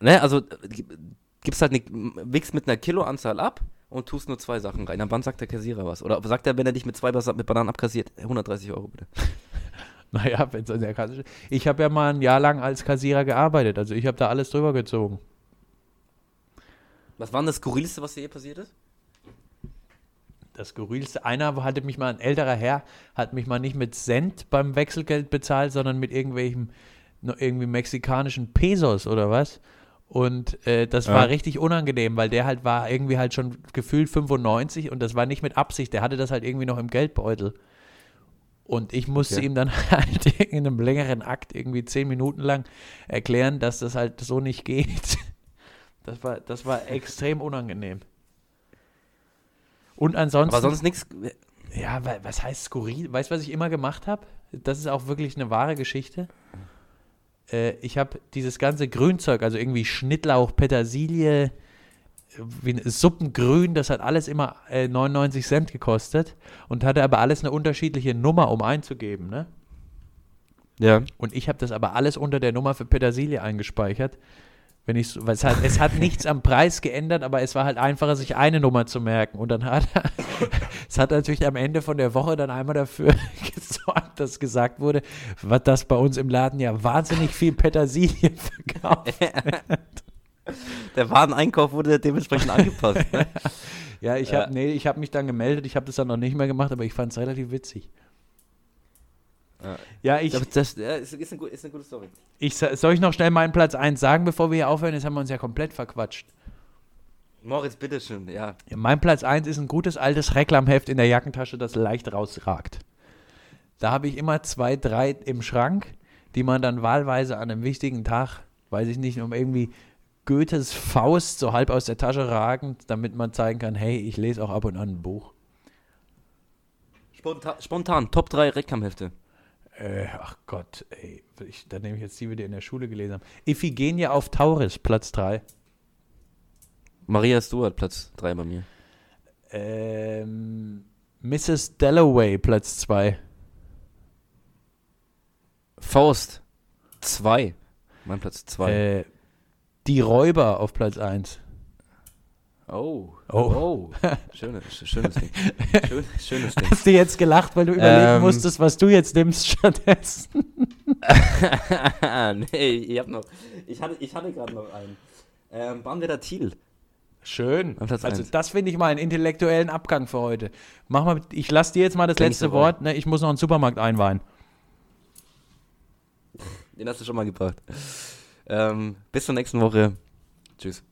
[SPEAKER 2] ne, also gib- gibst halt, ne, wickst mit einer Kiloanzahl ab und tust nur zwei Sachen rein. Ab wann sagt der Kassierer was? Oder sagt er, wenn er dich mit zwei mit Bananen abkassiert, 130 Euro bitte.
[SPEAKER 1] Naja, wenn es an der Kasse steht. Ich habe ja mal ein Jahr lang als Kassierer gearbeitet. Also ich habe da alles drüber gezogen.
[SPEAKER 2] Was war denn das Skurrilste, was dir je passiert ist?
[SPEAKER 1] Das Skurrilste, einer hatte mich mal, ein älterer Herr, hat mich mal nicht mit Cent beim Wechselgeld bezahlt, sondern mit irgendwelchen, irgendwie mexikanischen Pesos oder was. Und äh, das
[SPEAKER 2] Ja.
[SPEAKER 1] war richtig unangenehm, weil der halt war irgendwie halt schon gefühlt 95 und das war nicht mit Absicht. Der hatte das halt irgendwie noch im Geldbeutel. Und ich musste
[SPEAKER 2] Okay.
[SPEAKER 1] ihm dann halt in einem längeren Akt irgendwie zehn Minuten lang erklären, dass das halt so nicht geht. Das war, das war extrem unangenehm. Und ansonsten.
[SPEAKER 2] Aber sonst nichts.
[SPEAKER 1] Ja, wa- was heißt skurril? Weißt du, was ich immer gemacht habe? Das ist auch wirklich eine wahre Geschichte. Äh, ich habe dieses ganze Grünzeug, also irgendwie Schnittlauch, Petersilie, wie ein Suppengrün, das hat alles immer äh, 99 Cent gekostet und hatte aber alles eine unterschiedliche Nummer, um einzugeben. Ne?
[SPEAKER 2] Ja.
[SPEAKER 1] Und ich habe das aber alles unter der Nummer für Petersilie eingespeichert. Wenn ich so, weil es hat, es hat nichts am Preis geändert, aber es war halt einfacher, sich eine Nummer zu merken. Und dann hat er, es hat natürlich am Ende von der Woche dann einmal dafür gesorgt, dass gesagt wurde, was das bei uns im Laden ja wahnsinnig viel Petersilie verkauft.
[SPEAKER 2] Der Wareneinkauf wurde dementsprechend angepasst. Ne?
[SPEAKER 1] Ja, ich habe nee, ich habe mich dann gemeldet, ich habe das dann noch nicht mehr gemacht, aber ich fand es relativ witzig.
[SPEAKER 2] Ja.
[SPEAKER 1] Ich,
[SPEAKER 2] Das, das ist, eine, gu- ist eine gute Story.
[SPEAKER 1] ich, soll ich noch schnell meinen Platz 1 sagen, bevor wir hier aufhören? Jetzt haben wir uns ja komplett verquatscht.
[SPEAKER 2] Moritz, bitteschön, ja.
[SPEAKER 1] Ja, mein Platz 1 ist ein gutes altes Reklamheft in der Jackentasche, das leicht rausragt. Da habe ich immer zwei, drei im Schrank, die man dann wahlweise an einem wichtigen Tag, weiß ich nicht, um irgendwie Goethes Faust so halb aus der Tasche ragend, damit man zeigen kann, hey, ich lese auch ab und an ein Buch.
[SPEAKER 2] Spontan, spontan Top 3 Reklamhefte.
[SPEAKER 1] Äh, ach Gott, ey, ich, da nehme ich jetzt die, die wir in der Schule gelesen haben. Iphigenia auf Tauris, Platz 3.
[SPEAKER 2] Maria Stuart, Platz 3 bei mir.
[SPEAKER 1] Ähm, Mrs. Dalloway, Platz 2.
[SPEAKER 2] Faust, 2. Mein Platz 2.
[SPEAKER 1] Äh, die Räuber auf Platz 1.
[SPEAKER 2] oh.
[SPEAKER 1] Oh.
[SPEAKER 2] Oh. Schönes, schönes Ding. Schön, schönes Ding.
[SPEAKER 1] Hast du jetzt gelacht, weil du überlegen
[SPEAKER 2] Ähm.
[SPEAKER 1] musstest, was du jetzt nimmst stattdessen?
[SPEAKER 2] nee, ich hab noch. Ich hatte, ich hatte gerade noch einen. Ähm, Bahnwärter Thiel.
[SPEAKER 1] Schön.
[SPEAKER 2] Platz
[SPEAKER 1] Also
[SPEAKER 2] eins.
[SPEAKER 1] das finde ich mal einen intellektuellen Abgang für heute. Mach mal, ich lasse dir jetzt mal das
[SPEAKER 2] Denk
[SPEAKER 1] letzte Wort. Ne, ich muss noch einen Supermarkt einweihen.
[SPEAKER 2] Den hast du schon mal gebracht. Ähm, bis zur nächsten Woche. Tschüss.